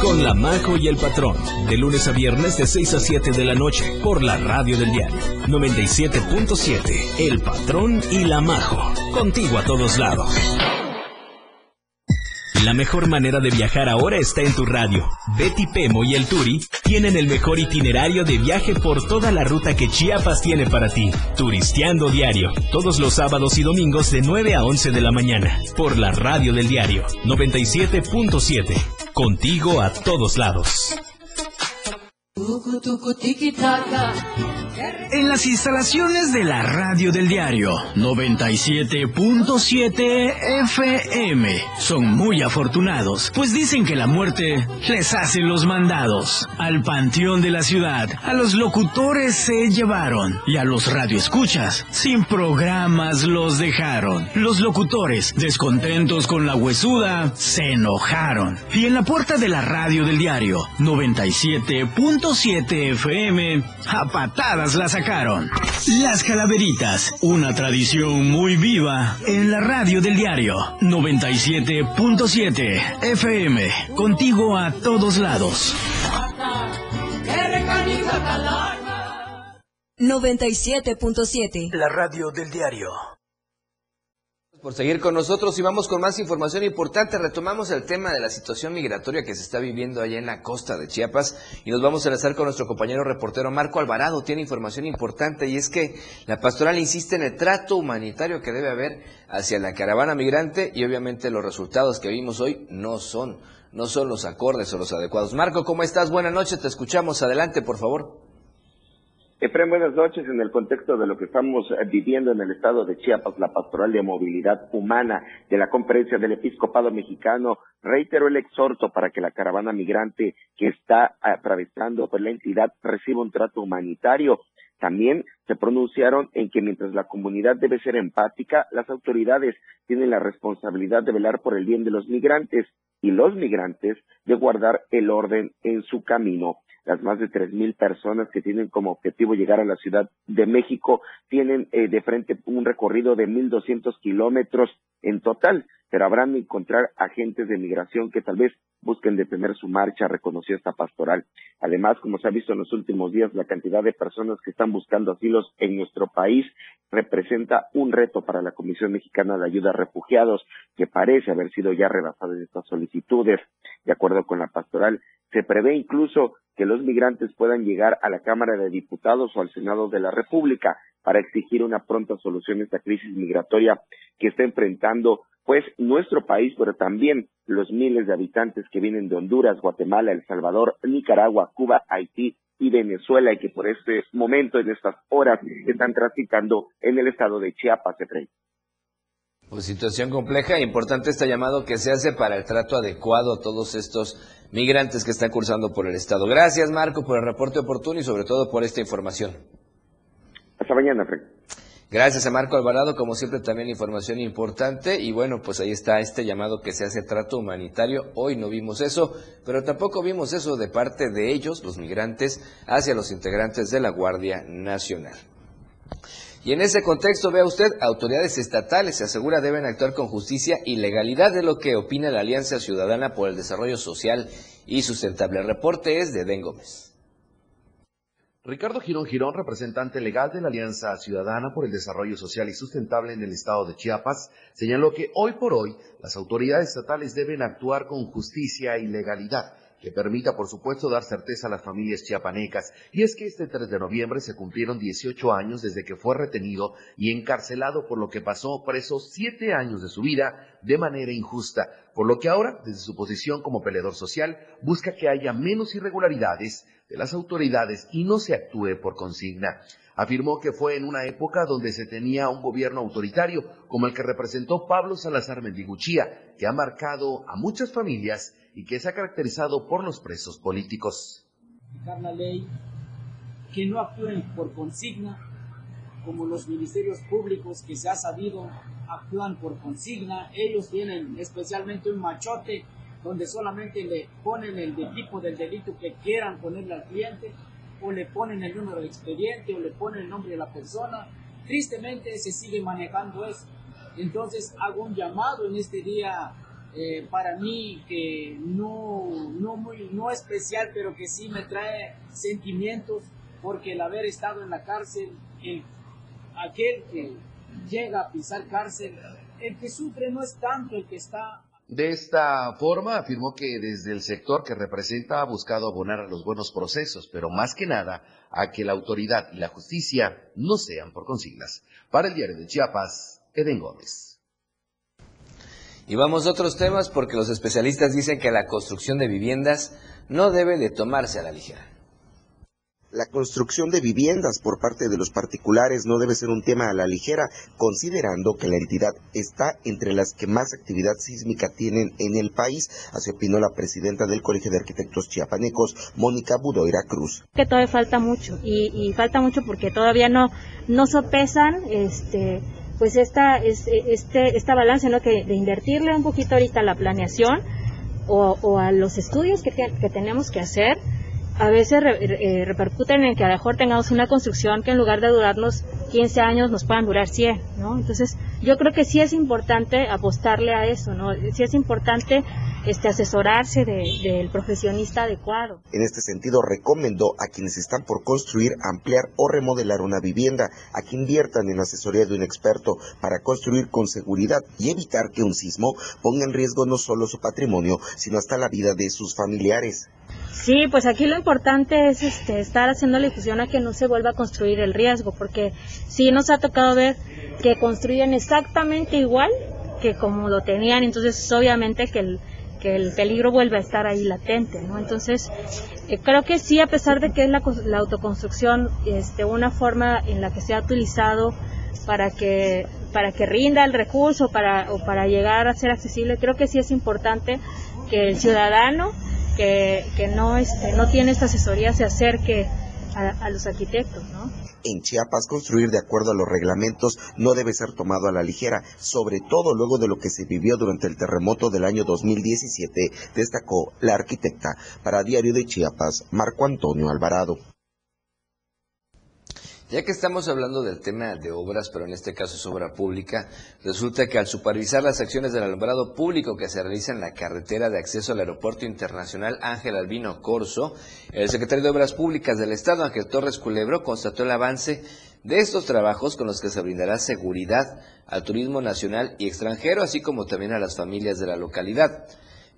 con la Majo y el Patrón, de lunes a viernes de 6 a 7 de la noche, por la radio del diario 97.7, El Patrón y la Majo, contigo a todos lados. La mejor manera de viajar ahora está en tu radio. Betty Pemo y el Turi tienen el mejor itinerario de viaje por toda la ruta que Chiapas tiene para ti. Turisteando diario, todos los sábados y domingos de 9 a 11 de la mañana, por la radio del diario 97.7. Contigo a todos lados. En las instalaciones de la radio del diario 97.7 FM son muy afortunados, pues dicen que la muerte les hace los mandados. Al panteón de la ciudad, a los locutores se llevaron y a los radioescuchas sin programas los dejaron. Los locutores, descontentos con la huesuda, se enojaron. Y en la puerta de la radio del diario 97.7 FM, a patadas la sacaron. Las Calaveritas, una tradición muy viva en la radio del diario 97.7 FM, contigo a todos lados. 97.7 La radio del diario. Por seguir con nosotros y vamos con más información importante. Retomamos el tema de la situación migratoria que se está viviendo allá en la costa de Chiapas y nos vamos a enlazar con nuestro compañero reportero Marco Alvarado. Tiene información importante y es que la pastoral insiste en el trato humanitario que debe haber hacia la caravana migrante y obviamente los resultados que vimos hoy no son, no son los acordes o los adecuados. Marco, ¿cómo estás? Buenas noches, te escuchamos. Adelante, por favor. Efraín, buenas noches. En el contexto de lo que estamos eh, viviendo en el estado de Chiapas, la Pastoral de Movilidad Humana de la Conferencia del Episcopado Mexicano reiteró el exhorto para que la caravana migrante que está atravesando por la entidad reciba un trato humanitario. También se pronunciaron en que mientras la comunidad debe ser empática, las autoridades tienen la responsabilidad de velar por el bien de los migrantes y los migrantes de guardar el orden en su camino. Las más de tres mil personas que tienen como objetivo llegar a la Ciudad de México tienen eh, de frente un recorrido de mil doscientos kilómetros en total, pero habrán de encontrar agentes de migración que tal vez busquen detener su marcha, reconoció esta pastoral. Además, como se ha visto en los últimos días, la cantidad de personas que están buscando asilos en nuestro país representa un reto para la Comisión Mexicana de Ayuda a Refugiados, que parece haber sido ya rebasada en estas solicitudes. De acuerdo con la pastoral, se prevé incluso que los migrantes puedan llegar a la Cámara de Diputados o al Senado de la República para exigir una pronta solución a esta crisis migratoria que está enfrentando pues nuestro país, pero también los miles de habitantes que vienen de Honduras, Guatemala, El Salvador, Nicaragua, Cuba, Haití y Venezuela y que por este momento, en estas horas, están transitando en el estado de Chiapas, Efraín. Pues situación compleja e importante este llamado que se hace para el trato adecuado a todos estos migrantes que están cursando por el Estado. Gracias, Marco, por el reporte oportuno y sobre todo por esta información. Mañana, Frank. Gracias a Marco Alvarado, como siempre también información importante y bueno, pues ahí está este llamado que se hace trato humanitario. Hoy no vimos eso, pero tampoco vimos eso de parte de ellos, los migrantes, hacia los integrantes de la Guardia Nacional. Y en ese contexto, vea usted, autoridades estatales se asegura deben actuar con justicia y legalidad de lo que opina la Alianza Ciudadana por el Desarrollo Social y Sustentable. El reporte es de Den Gómez. Ricardo Girón Girón, representante legal de la Alianza Ciudadana por el Desarrollo Social y Sustentable en el estado de Chiapas, señaló que hoy por hoy las autoridades estatales deben actuar con justicia y legalidad que permita, por supuesto, dar certeza a las familias chiapanecas. Y es que este 3 de noviembre se cumplieron 18 años desde que fue retenido y encarcelado por lo que pasó preso siete años de su vida de manera injusta, por lo que ahora, desde su posición como peleador social, busca que haya menos irregularidades de las autoridades y no se actúe por consigna. Afirmó que fue en una época donde se tenía un gobierno autoritario como el que representó Pablo Salazar Mendiguchía, que ha marcado a muchas familias y que se ha caracterizado por los presos políticos. La ley, que no actúen por consigna, como los ministerios públicos que se ha sabido actúan por consigna, ellos tienen especialmente un machote donde solamente le ponen el tipo del delito que quieran ponerle al cliente o le ponen el número de expediente o le ponen el nombre de la persona. Tristemente se sigue manejando eso. Entonces hago un llamado en este día eh, para mí que no, no, muy, no especial, pero que sí me trae sentimientos porque el haber estado en la cárcel, el, aquel que llega a pisar cárcel, el que sufre no es tanto el que está de esta forma, afirmó que desde el sector que representa ha buscado abonar a los buenos procesos, pero más que nada a que la autoridad y la justicia no sean por consignas. Para el diario de Chiapas, Eden Gómez. Y vamos a otros temas porque los especialistas dicen que la construcción de viviendas no debe de tomarse a la ligera. La construcción de viviendas por parte de los particulares no debe ser un tema a la ligera, considerando que la entidad está entre las que más actividad sísmica tienen en el país, así opinó la presidenta del Colegio de Arquitectos Chiapanecos, Mónica Budoira Cruz. Que todavía falta mucho, y, falta mucho porque todavía no, no sopesan este pues esta, este, esta balance, ¿no? Que de invertirle un poquito ahorita a la planeación o, a los estudios que, que tenemos que hacer a veces eh, repercuten en que a lo mejor tengamos una construcción que en lugar de durarnos 15 años nos puedan durar 100, ¿no? Entonces, yo creo que sí es importante apostarle a eso, ¿no? Sí es importante este, asesorarse del profesionista adecuado. En este sentido, recomendó a quienes están por construir, ampliar o remodelar una vivienda, a que inviertan en la asesoría de un experto para construir con seguridad y evitar que un sismo ponga en riesgo no solo su patrimonio, sino hasta la vida de sus familiares. Sí, pues aquí lo importante es este, estar haciendo la difusión a que no se vuelva a construir el riesgo, porque sí nos ha tocado ver que construyen exactamente igual que como lo tenían, entonces obviamente que el, que el peligro vuelve a estar ahí latente, ¿no? Entonces, eh, creo que sí, a pesar de que es la, la, autoconstrucción este, una forma en la que se ha utilizado para que, para que rinda el recurso para, o para llegar a ser accesible, creo que sí es importante que el ciudadano que, no, este, no tiene esta asesoría se acerque a, los arquitectos, ¿no? En Chiapas, construir de acuerdo a los reglamentos no debe ser tomado a la ligera, sobre todo luego de lo que se vivió durante el terremoto del año 2017, destacó la arquitecta. Para Diario de Chiapas, Marco Antonio Alvarado. Ya que estamos hablando del tema de obras, pero en este caso es obra pública, resulta que al supervisar las acciones del alumbrado público que se realiza en la carretera de acceso al Aeropuerto Internacional Ángel Albino Corso, el secretario de Obras Públicas del Estado, Ángel Torres Culebro, constató el avance de estos trabajos con los que se brindará seguridad al turismo nacional y extranjero, así como también a las familias de la localidad.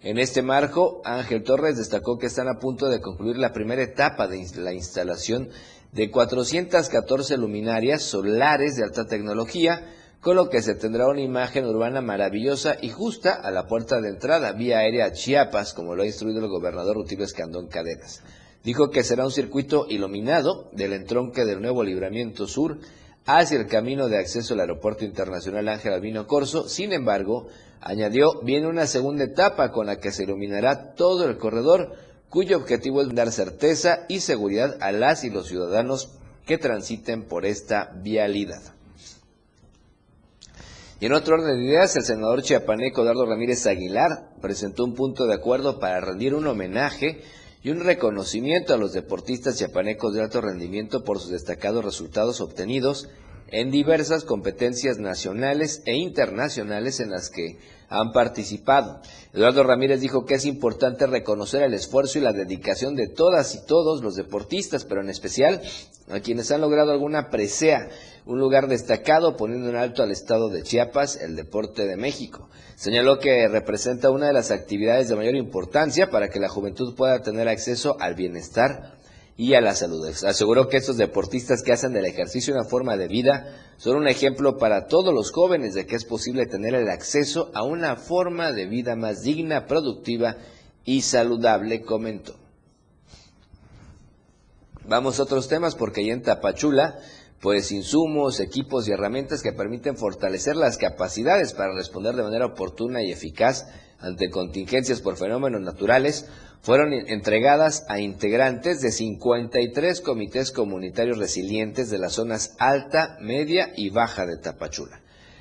En este marco, Ángel Torres destacó que están a punto de concluir la primera etapa de la instalación de 414 luminarias solares de alta tecnología, con lo que se tendrá una imagen urbana maravillosa y justa a la puerta de entrada vía aérea a Chiapas, como lo ha instruido el gobernador Rutilio Escandón Cadenas. Dijo que será un circuito iluminado del entronque del nuevo libramiento sur hacia el camino de acceso al Aeropuerto Internacional Ángel Albino Corso. Sin embargo, añadió, viene una segunda etapa con la que se iluminará todo el corredor cuyo objetivo es dar certeza y seguridad a las y los ciudadanos que transiten por esta vialidad. Y en otro orden de ideas, el senador chiapaneco Dardo Ramírez Aguilar presentó un punto de acuerdo para rendir un homenaje y un reconocimiento a los deportistas chiapanecos de alto rendimiento por sus destacados resultados obtenidos en diversas competencias nacionales e internacionales en las que han participado. Eduardo Ramírez dijo que es importante reconocer el esfuerzo y la dedicación de todas y todos los deportistas, pero en especial a quienes han logrado alguna presea, un lugar destacado poniendo en alto al estado de Chiapas, el deporte de México. Señaló que representa una de las actividades de mayor importancia para que la juventud pueda tener acceso al bienestar y a la salud. Aseguró que estos deportistas que hacen del ejercicio una forma de vida son un ejemplo para todos los jóvenes de que es posible tener el acceso a una forma de vida más digna, productiva y saludable, comentó. Vamos a otros temas porque ahí en Tapachula, pues insumos, equipos y herramientas que permiten fortalecer las capacidades para responder de manera oportuna y eficaz ante contingencias por fenómenos naturales fueron entregadas a integrantes de 53 comités comunitarios resilientes de las zonas alta, media y baja de Tapachula.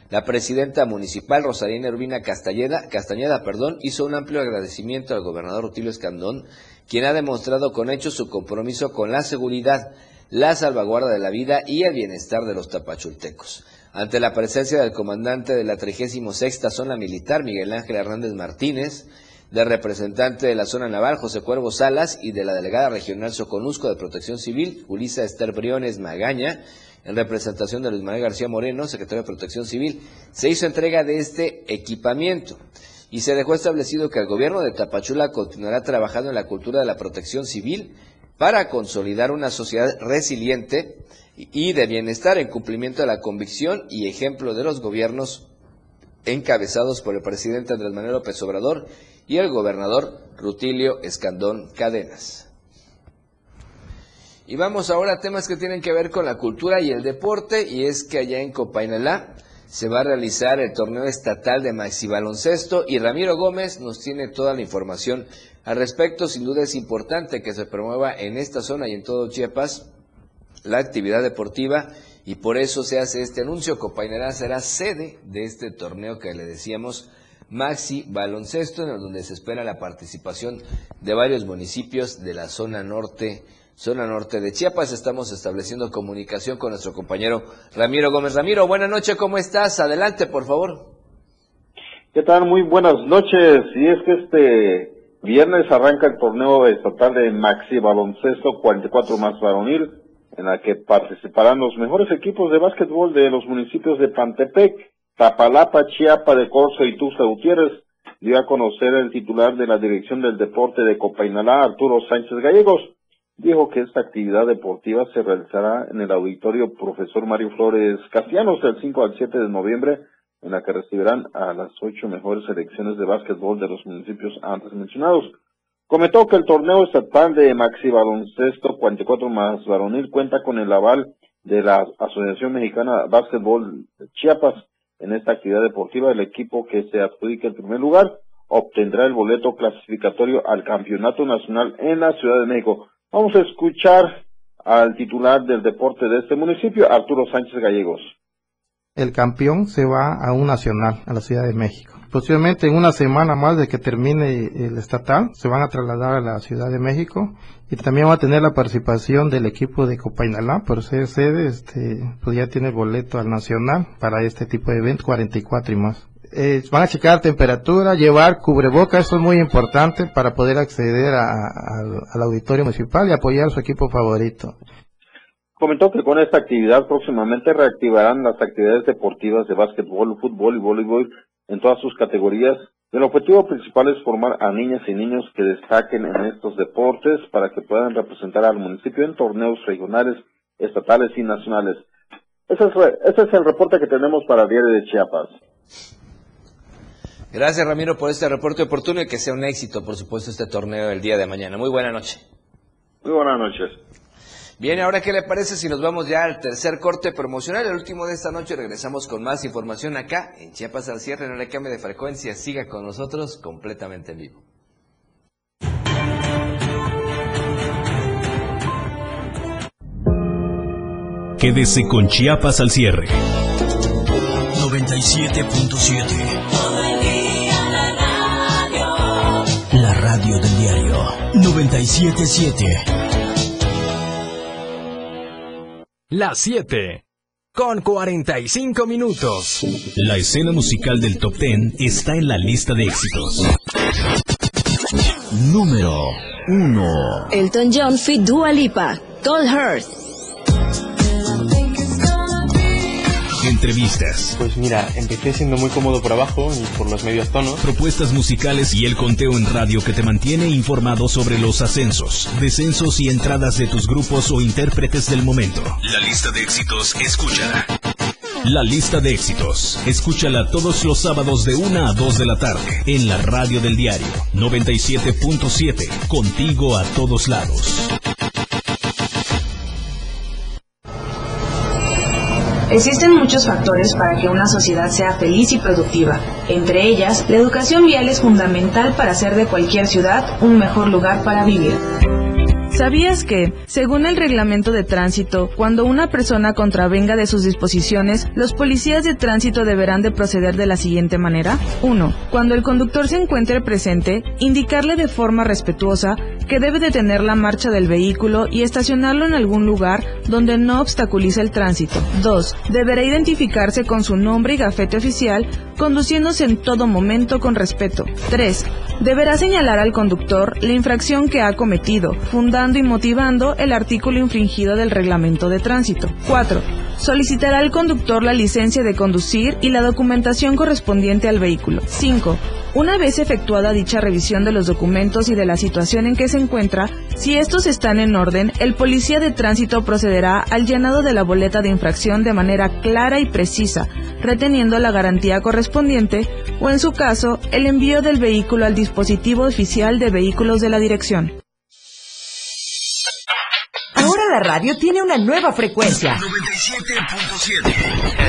La presidenta municipal Rosalina Urbina Castañeda, Castañeda perdón, hizo un amplio agradecimiento al gobernador Rutilio Escandón, quien ha demostrado con hechos su compromiso con la seguridad, la salvaguarda de la vida y el bienestar de los tapachultecos. Ante la presencia del comandante de la 36 Zona Militar, Miguel Ángel Hernández Martínez, del representante de la zona naval, José Cuervo Salas, y de la delegada regional Soconusco de Protección Civil, Julisa Esther Briones Magaña, en representación de Luis Manuel García Moreno, secretario de Protección Civil, se hizo entrega de este equipamiento y se dejó establecido que el gobierno de Tapachula continuará trabajando en la cultura de la protección civil para consolidar una sociedad resiliente y de bienestar en cumplimiento de la convicción y ejemplo de los gobiernos encabezados por el presidente Andrés Manuel López Obrador y el gobernador Rutilio Escandón Cadenas. Y vamos ahora a temas que tienen que ver con la cultura y el deporte, y es que allá en Copainalá se va a realizar el torneo estatal de maxi baloncesto y Ramiro Gómez nos tiene toda la información al respecto. Sin duda es importante que se promueva en esta zona y en todo Chiapas la actividad deportiva y por eso se hace este anuncio. Copainalá será sede de este torneo que le decíamos Maxi Baloncesto, en donde se espera la participación de varios municipios de la zona norte, zona norte de Chiapas. Estamos estableciendo comunicación con nuestro compañero Ramiro Gómez. Ramiro, buenas noches, ¿cómo estás? Adelante, por favor. ¿Qué tal? Muy buenas noches. Y es que este viernes arranca el torneo estatal de Maxi Baloncesto 44 más varonil, en la que participarán los mejores equipos de básquetbol de los municipios de Pantepec, Tapalapa, Chiapa de Corzo y Tusta Gutiérrez dio a conocer el titular de la Dirección del Deporte de Copainalá, Arturo Sánchez Gallegos. Dijo que esta actividad deportiva se realizará en el auditorio Profesor Mario Flores Castellanos del 5 al 7 de noviembre, en la que recibirán a las ocho mejores selecciones de básquetbol de los municipios antes mencionados. Comentó que el torneo estatal de Maxi Baloncesto 44 más varonil cuenta con el aval de la Asociación Mexicana Básquetbol Chiapas, en esta actividad deportiva, el equipo que se adjudique el primer lugar obtendrá el boleto clasificatorio al Campeonato Nacional en la Ciudad de México. Vamos a escuchar al titular del deporte de este municipio, Arturo Sánchez Gallegos. El campeón se va a un nacional, a la Ciudad de México. Posiblemente en una semana más de que termine el estatal, se van a trasladar a la Ciudad de México y también va a tener la participación del equipo de Copainalá, por ser sede, este, pues ya tiene boleto al nacional para este tipo de evento, 44 y más. Eh, van a checar temperatura, llevar cubreboca, eso es muy importante para poder acceder al auditorio municipal y apoyar a su equipo favorito. Comentó que con esta actividad próximamente reactivarán las actividades deportivas de básquetbol, fútbol y voleibol en todas sus categorías. El objetivo principal es formar a niñas y niños que destaquen en estos deportes para que puedan representar al municipio en torneos regionales, estatales y nacionales. Ese es, el reporte que tenemos para Diario de Chiapas. Gracias Ramiro por este reporte oportuno y que sea un éxito, por supuesto, este torneo el día de mañana. Muy buena noche. Muy buenas noches. Bien, ahora qué le parece si nos vamos ya al tercer corte promocional, el último de esta noche, regresamos con más información acá en Chiapas al cierre, no le cambie de frecuencia, siga con nosotros completamente en vivo. Quédese con Chiapas al cierre. 97.7 La radio del diario. 977 las 7 con 45 minutos. La escena musical del top 10 está en la lista de éxitos. Número 1. Elton John fit Dua Lipa, Cold Heart. Entrevistas. Pues mira, empecé siendo muy cómodo por abajo y por los medios tonos. Propuestas musicales y el conteo en radio que te mantiene informado sobre los ascensos, descensos y entradas de tus grupos o intérpretes del momento. La lista de éxitos, escúchala. La lista de éxitos. Escúchala todos los sábados de 1 a 2 de la tarde en la radio del diario 97.7. Contigo a todos lados. Existen muchos factores para que una sociedad sea feliz y productiva. Entre ellas, la educación vial es fundamental para hacer de cualquier ciudad un mejor lugar para vivir. ¿Sabías que, según el reglamento de tránsito, cuando una persona contravenga de sus disposiciones, los policías de tránsito deberán de proceder de la siguiente manera? 1. Cuando el conductor se encuentre presente, indicarle de forma respetuosa que debe detener la marcha del vehículo y estacionarlo en algún lugar donde no obstaculice el tránsito. 2. Deberá identificarse con su nombre y gafete oficial, conduciéndose en todo momento con respeto. 3. Deberá señalar al conductor la infracción que ha cometido, fundando y motivando el artículo infringido del reglamento de tránsito. 4. Solicitará al conductor la licencia de conducir y la documentación correspondiente al vehículo. 5. Una vez efectuada dicha revisión de los documentos y de la situación en que se encuentra, si estos están en orden, el policía de tránsito procederá al llenado de la boleta de infracción de manera clara y precisa, reteniendo la garantía correspondiente o, en su caso, el envío del vehículo al dispositivo oficial de vehículos de la dirección. Ahora la radio tiene una nueva frecuencia. 97.7.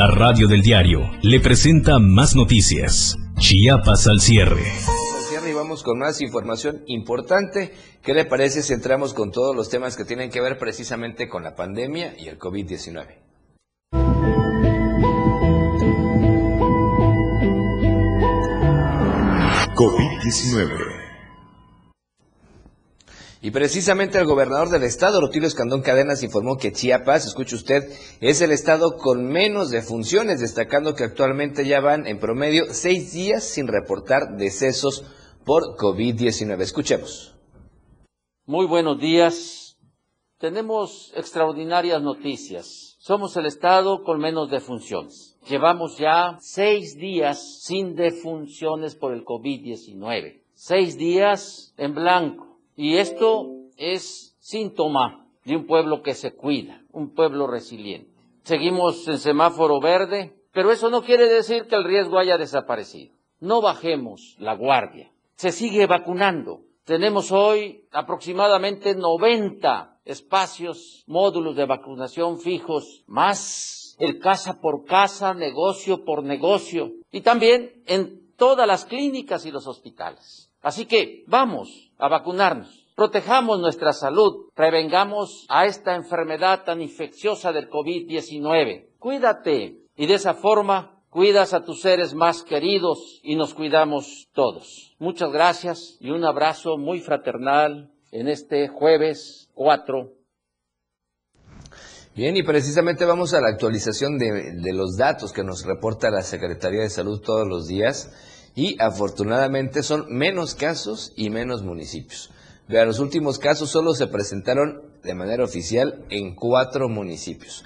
La radio del diario le presenta más noticias. Chiapas al cierre. Al cierre y vamos con más información importante. ¿Qué le parece si entramos con todos los temas que tienen que ver precisamente con la pandemia y el COVID-19? COVID-19. Y precisamente el gobernador del estado, Rutilio Escandón Cadenas, informó que Chiapas, escuche usted, es el estado con menos defunciones, destacando que actualmente ya van en promedio seis días sin reportar decesos por COVID-19. Escuchemos. Muy buenos días. Tenemos extraordinarias noticias. Somos el estado con menos defunciones. Llevamos ya seis días sin defunciones por el COVID-19. Seis días en blanco. Y esto es síntoma de un pueblo que se cuida, un pueblo resiliente. Seguimos en semáforo verde, pero eso no quiere decir que el riesgo haya desaparecido. No bajemos la guardia. Se sigue vacunando. Tenemos hoy aproximadamente 90 espacios, módulos de vacunación fijos, más el casa por casa, negocio por negocio, y también en todas las clínicas y los hospitales. Así que vamos a vacunarnos, protejamos nuestra salud, prevengamos a esta enfermedad tan infecciosa del COVID-19. Cuídate y de esa forma cuidas a tus seres más queridos y nos cuidamos todos. Muchas gracias y un abrazo muy fraternal en este jueves 4 Bien, y precisamente vamos a la actualización de, de, los datos que nos reporta la Secretaría de Salud todos los días y afortunadamente son menos casos y menos municipios. Vea, los últimos casos solo se presentaron de manera oficial en cuatro municipios.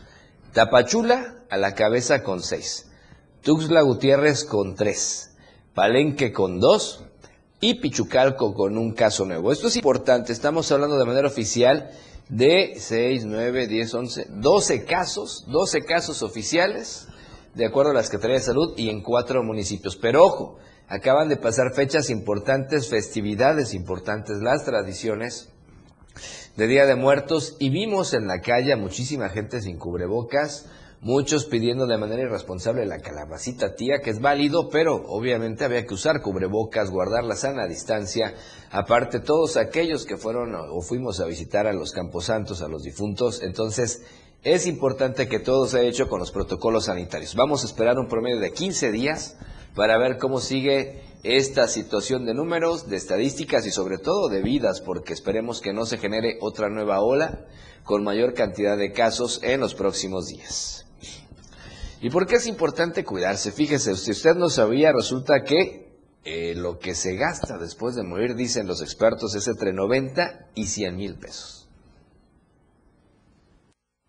Tapachula a la cabeza con seis, Tuxtla Gutiérrez con tres, Palenque con dos y Pichucalco con un caso nuevo. Esto es importante, estamos hablando de manera oficial de 6, 9, 10, 11, 12 casos, 12 casos oficiales, de acuerdo a la Secretaría de Salud, y en cuatro municipios. Pero ojo, acaban de pasar fechas importantes, festividades importantes, las tradiciones de Día de Muertos y vimos en la calle muchísima gente sin cubrebocas, muchos pidiendo de manera irresponsable la calabacita tía, que es válido, pero obviamente había que usar cubrebocas, guardar la sana distancia. Aparte, todos aquellos que fueron o fuimos a visitar a los camposantos, a los difuntos, entonces es importante que todo se haya hecho con los protocolos sanitarios. Vamos a esperar un promedio de 15 días para ver cómo sigue esta situación de números, de estadísticas y sobre todo de vidas, porque esperemos que no se genere otra nueva ola con mayor cantidad de casos en los próximos días. ¿Y por qué es importante cuidarse? Fíjese, si usted no sabía, resulta que eh, lo que se gasta después de morir, dicen los expertos, es entre 90 y 100 mil pesos.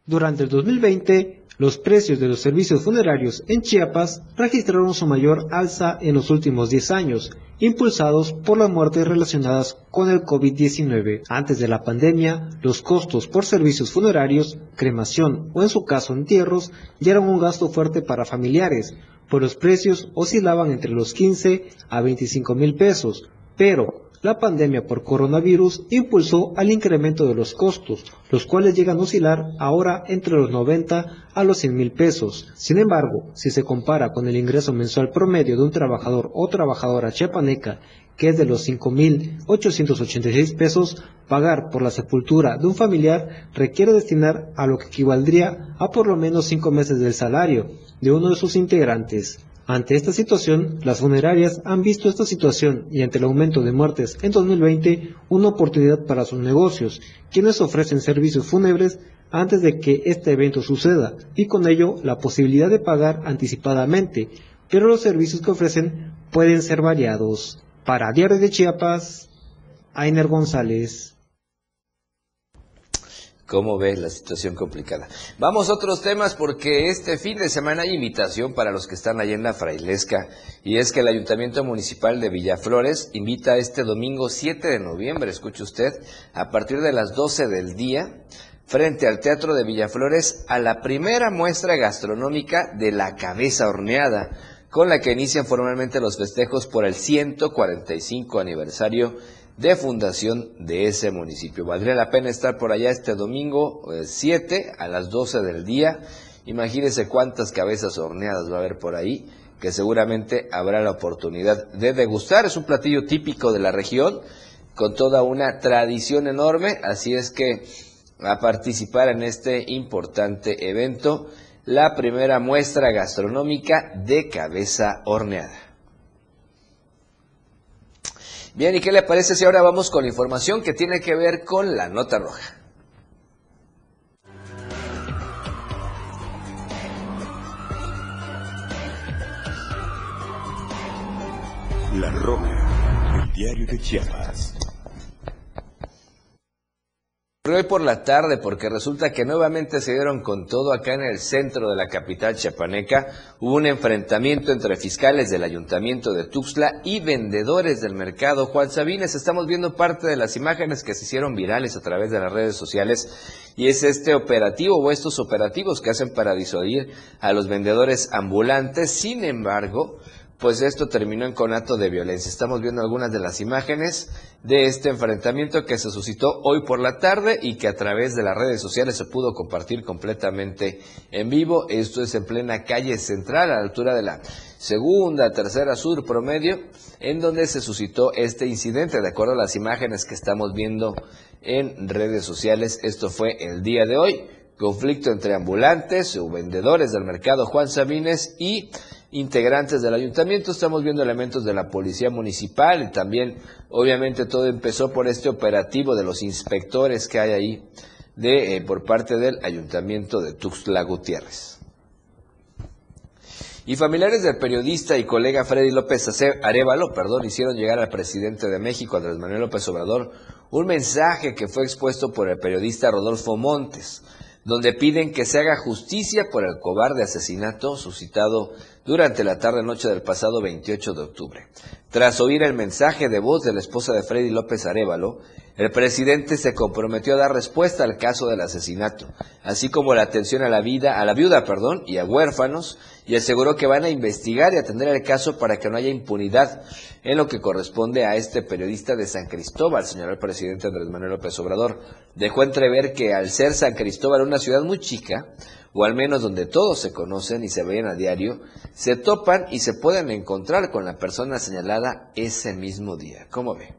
Durante el 2020, los precios de los servicios funerarios en Chiapas registraron su mayor alza en los últimos 10 años, impulsados por las muertes relacionadas con el COVID-19. Antes de la pandemia, los costos por servicios funerarios, cremación o en su caso entierros ya eran un gasto fuerte para familiares, pues los precios oscilaban entre los 15 a 25 mil pesos, pero la pandemia por coronavirus impulsó al incremento de los costos, los cuales llegan a oscilar ahora entre los 90 a los 100 mil pesos. Sin embargo, si se compara con el ingreso mensual promedio de un trabajador o trabajadora chiapaneca, que es de los 5.886 pesos, pagar por la sepultura de un familiar requiere destinar a lo que equivaldría a por lo menos 5 meses del salario de uno de sus integrantes. Ante esta situación, las funerarias han visto esta situación y ante el aumento de muertes en 2020 una oportunidad para sus negocios, quienes ofrecen servicios fúnebres antes de que este evento suceda y con ello la posibilidad de pagar anticipadamente, pero los servicios que ofrecen pueden ser variados. Para Diario de Chiapas, Ainer González. ¿Cómo ves la situación complicada? Vamos a otros temas porque este fin de semana hay invitación para los que están allá en la Frailesca y es que el Ayuntamiento Municipal de Villaflores invita este domingo 7 de noviembre, escuche usted, a partir de las 12 del día frente al Teatro de Villaflores a la primera muestra gastronómica de la cabeza horneada con la que inician formalmente los festejos por el 145 aniversario de fundación de ese municipio. Valdría la pena estar por allá este domingo 7 eh, a las 12 del día. Imagínense cuántas cabezas horneadas va a haber por ahí, que seguramente habrá la oportunidad de degustar. Es un platillo típico de la región, con toda una tradición enorme, así es que a participar en este importante evento, la primera muestra gastronómica de cabeza horneada. Bien, ¿y qué le parece si ahora vamos con la información que tiene que ver con la nota roja? La Roja, el diario de Chiapas hoy por la tarde, porque resulta que nuevamente se dieron con todo acá en el centro de la capital chiapaneca, hubo un enfrentamiento entre fiscales del ayuntamiento de Tuxtla y vendedores del mercado Juan Sabines. Estamos viendo parte de las imágenes que se hicieron virales a través de las redes sociales y es este operativo o estos operativos que hacen para disuadir a los vendedores ambulantes. Sin embargo, pues esto terminó en conato de violencia. Estamos viendo algunas de las imágenes de este enfrentamiento que se suscitó hoy por la tarde y que a través de las redes sociales se pudo compartir completamente en vivo. Esto es en plena calle central, a la altura de la segunda, tercera sur promedio, en donde se suscitó este incidente. De acuerdo a las imágenes que estamos viendo en redes sociales, esto fue el día de hoy. Conflicto entre ambulantes o vendedores del mercado Juan Sabines y integrantes del ayuntamiento, estamos viendo elementos de la policía municipal y también obviamente todo empezó por este operativo de los inspectores que hay ahí de, eh, por parte del ayuntamiento de Tuxtla Gutiérrez. Y familiares del periodista y colega Freddy López Arevalo, perdón, hicieron llegar al presidente de México, Andrés Manuel López Obrador, un mensaje que fue expuesto por el periodista Rodolfo Montes donde piden que se haga justicia por el cobarde asesinato suscitado durante la tarde-noche del pasado 28 de octubre. Tras oír el mensaje de voz de la esposa de Freddy López Arevalo, el presidente se comprometió a dar respuesta al caso del asesinato, así como la atención a la vida, a la viuda, perdón, y a huérfanos, y aseguró que van a investigar y atender el caso para que no haya impunidad en lo que corresponde a este periodista de San Cristóbal, el presidente Andrés Manuel López Obrador. Dejó entrever que al ser San Cristóbal una ciudad muy chica, o al menos donde todos se conocen y se ven a diario, se topan y se pueden encontrar con la persona señalada ese mismo día. ¿Cómo ve?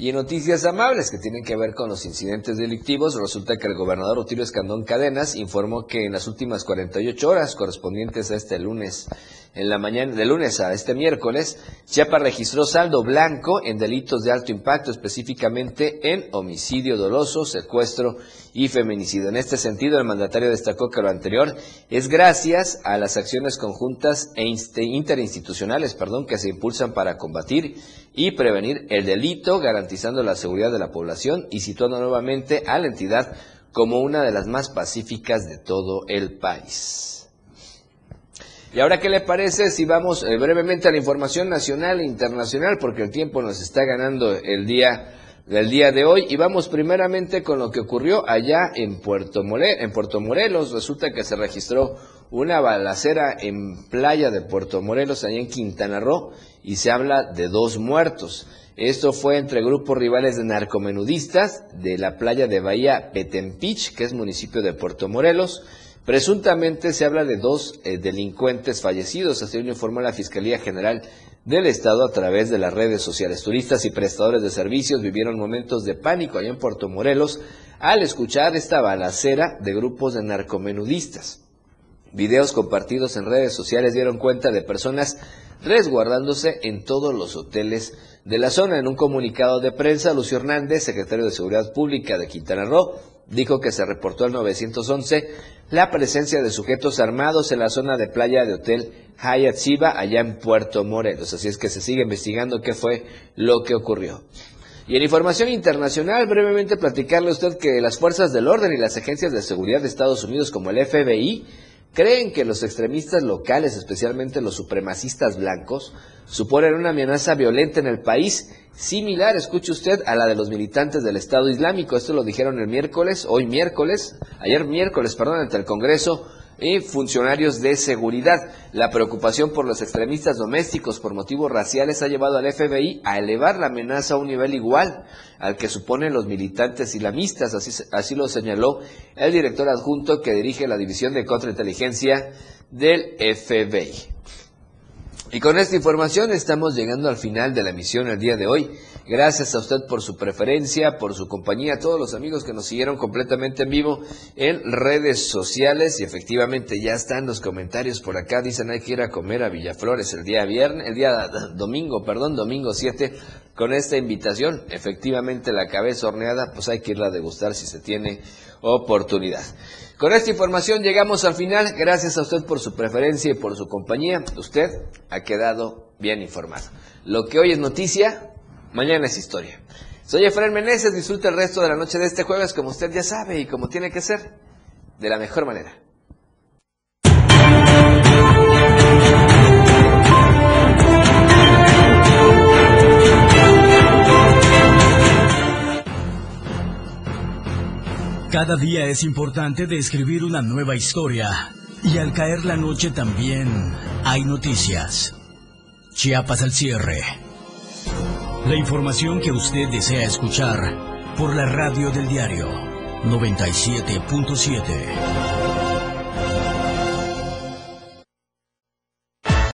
Y en noticias amables que tienen que ver con los incidentes delictivos, resulta que el gobernador Rutilio Escandón Cadenas informó que en las últimas 48 horas correspondientes a este lunes, en la mañana de lunes a este miércoles, Chiapas registró saldo blanco en delitos de alto impacto, específicamente en homicidio doloso, secuestro y feminicidio. En este sentido, el mandatario destacó que lo anterior es gracias a las acciones conjuntas e interinstitucionales, perdón, que se impulsan para combatir y prevenir el delito, garantizando la seguridad de la población y situando nuevamente a la entidad como una de las más pacíficas de todo el país. Y ahora, ¿qué le parece si vamos eh, brevemente a la información nacional e internacional? Porque el tiempo nos está ganando el día del día de hoy y vamos primeramente con lo que ocurrió allá en Puerto, en Puerto Morelos. Resulta que se registró una balacera en playa de Puerto Morelos, allá en Quintana Roo, y se habla de dos muertos. Esto fue entre grupos rivales de narcomenudistas de la playa de Bahía Petempich, que es municipio de Puerto Morelos. Presuntamente se habla de dos eh, delincuentes fallecidos, así lo informó la Fiscalía General del Estado a través de las redes sociales. Turistas y prestadores de servicios vivieron momentos de pánico allá en Puerto Morelos al escuchar esta balacera de grupos de narcomenudistas. Videos compartidos en redes sociales dieron cuenta de personas resguardándose en todos los hoteles de la zona. En un comunicado de prensa, Lucio Hernández, secretario de Seguridad Pública de Quintana Roo, dijo que se reportó al 911 la presencia de sujetos armados en la zona de playa de Hotel Hyatt Siva, allá en Puerto Morelos. Así es que se sigue investigando qué fue lo que ocurrió. Y en información internacional, brevemente platicarle a usted que las fuerzas del orden y las agencias de seguridad de Estados Unidos como el FBI creen que los extremistas locales, especialmente los supremacistas blancos, suponen una amenaza violenta en el país, similar, escuche usted, a la de los militantes del Estado Islámico. Esto lo dijeron el miércoles, hoy miércoles, ayer miércoles, perdón, ante el Congreso y funcionarios de seguridad. La preocupación por los extremistas domésticos por motivos raciales ha llevado al FBI a elevar la amenaza a un nivel igual al que suponen los militantes islamistas, así, lo señaló el director adjunto que dirige la División de Contrainteligencia del FBI. Y con esta información estamos llegando al final de la emisión el día de hoy. Gracias a usted por su preferencia, por su compañía, a todos los amigos que nos siguieron completamente en vivo en redes sociales y efectivamente ya están los comentarios por acá. Dicen hay que ir a comer a Villaflores el día viernes, el día [LAUGHS] domingo, perdón, domingo 7 con esta invitación. Efectivamente la cabeza horneada, pues hay que irla a degustar si se tiene oportunidad. Con esta información llegamos al final. Gracias a usted por su preferencia y por su compañía. Usted ha quedado bien informado. Lo que hoy es noticia, mañana es historia. Soy Efraín Meneses. Disfruta el resto de la noche de este jueves como usted ya sabe y como tiene que ser, de la mejor manera. Cada día es importante de escribir una nueva historia. Y al caer la noche también hay noticias. Chiapas al cierre. La información que usted desea escuchar por la radio del diario 97.7.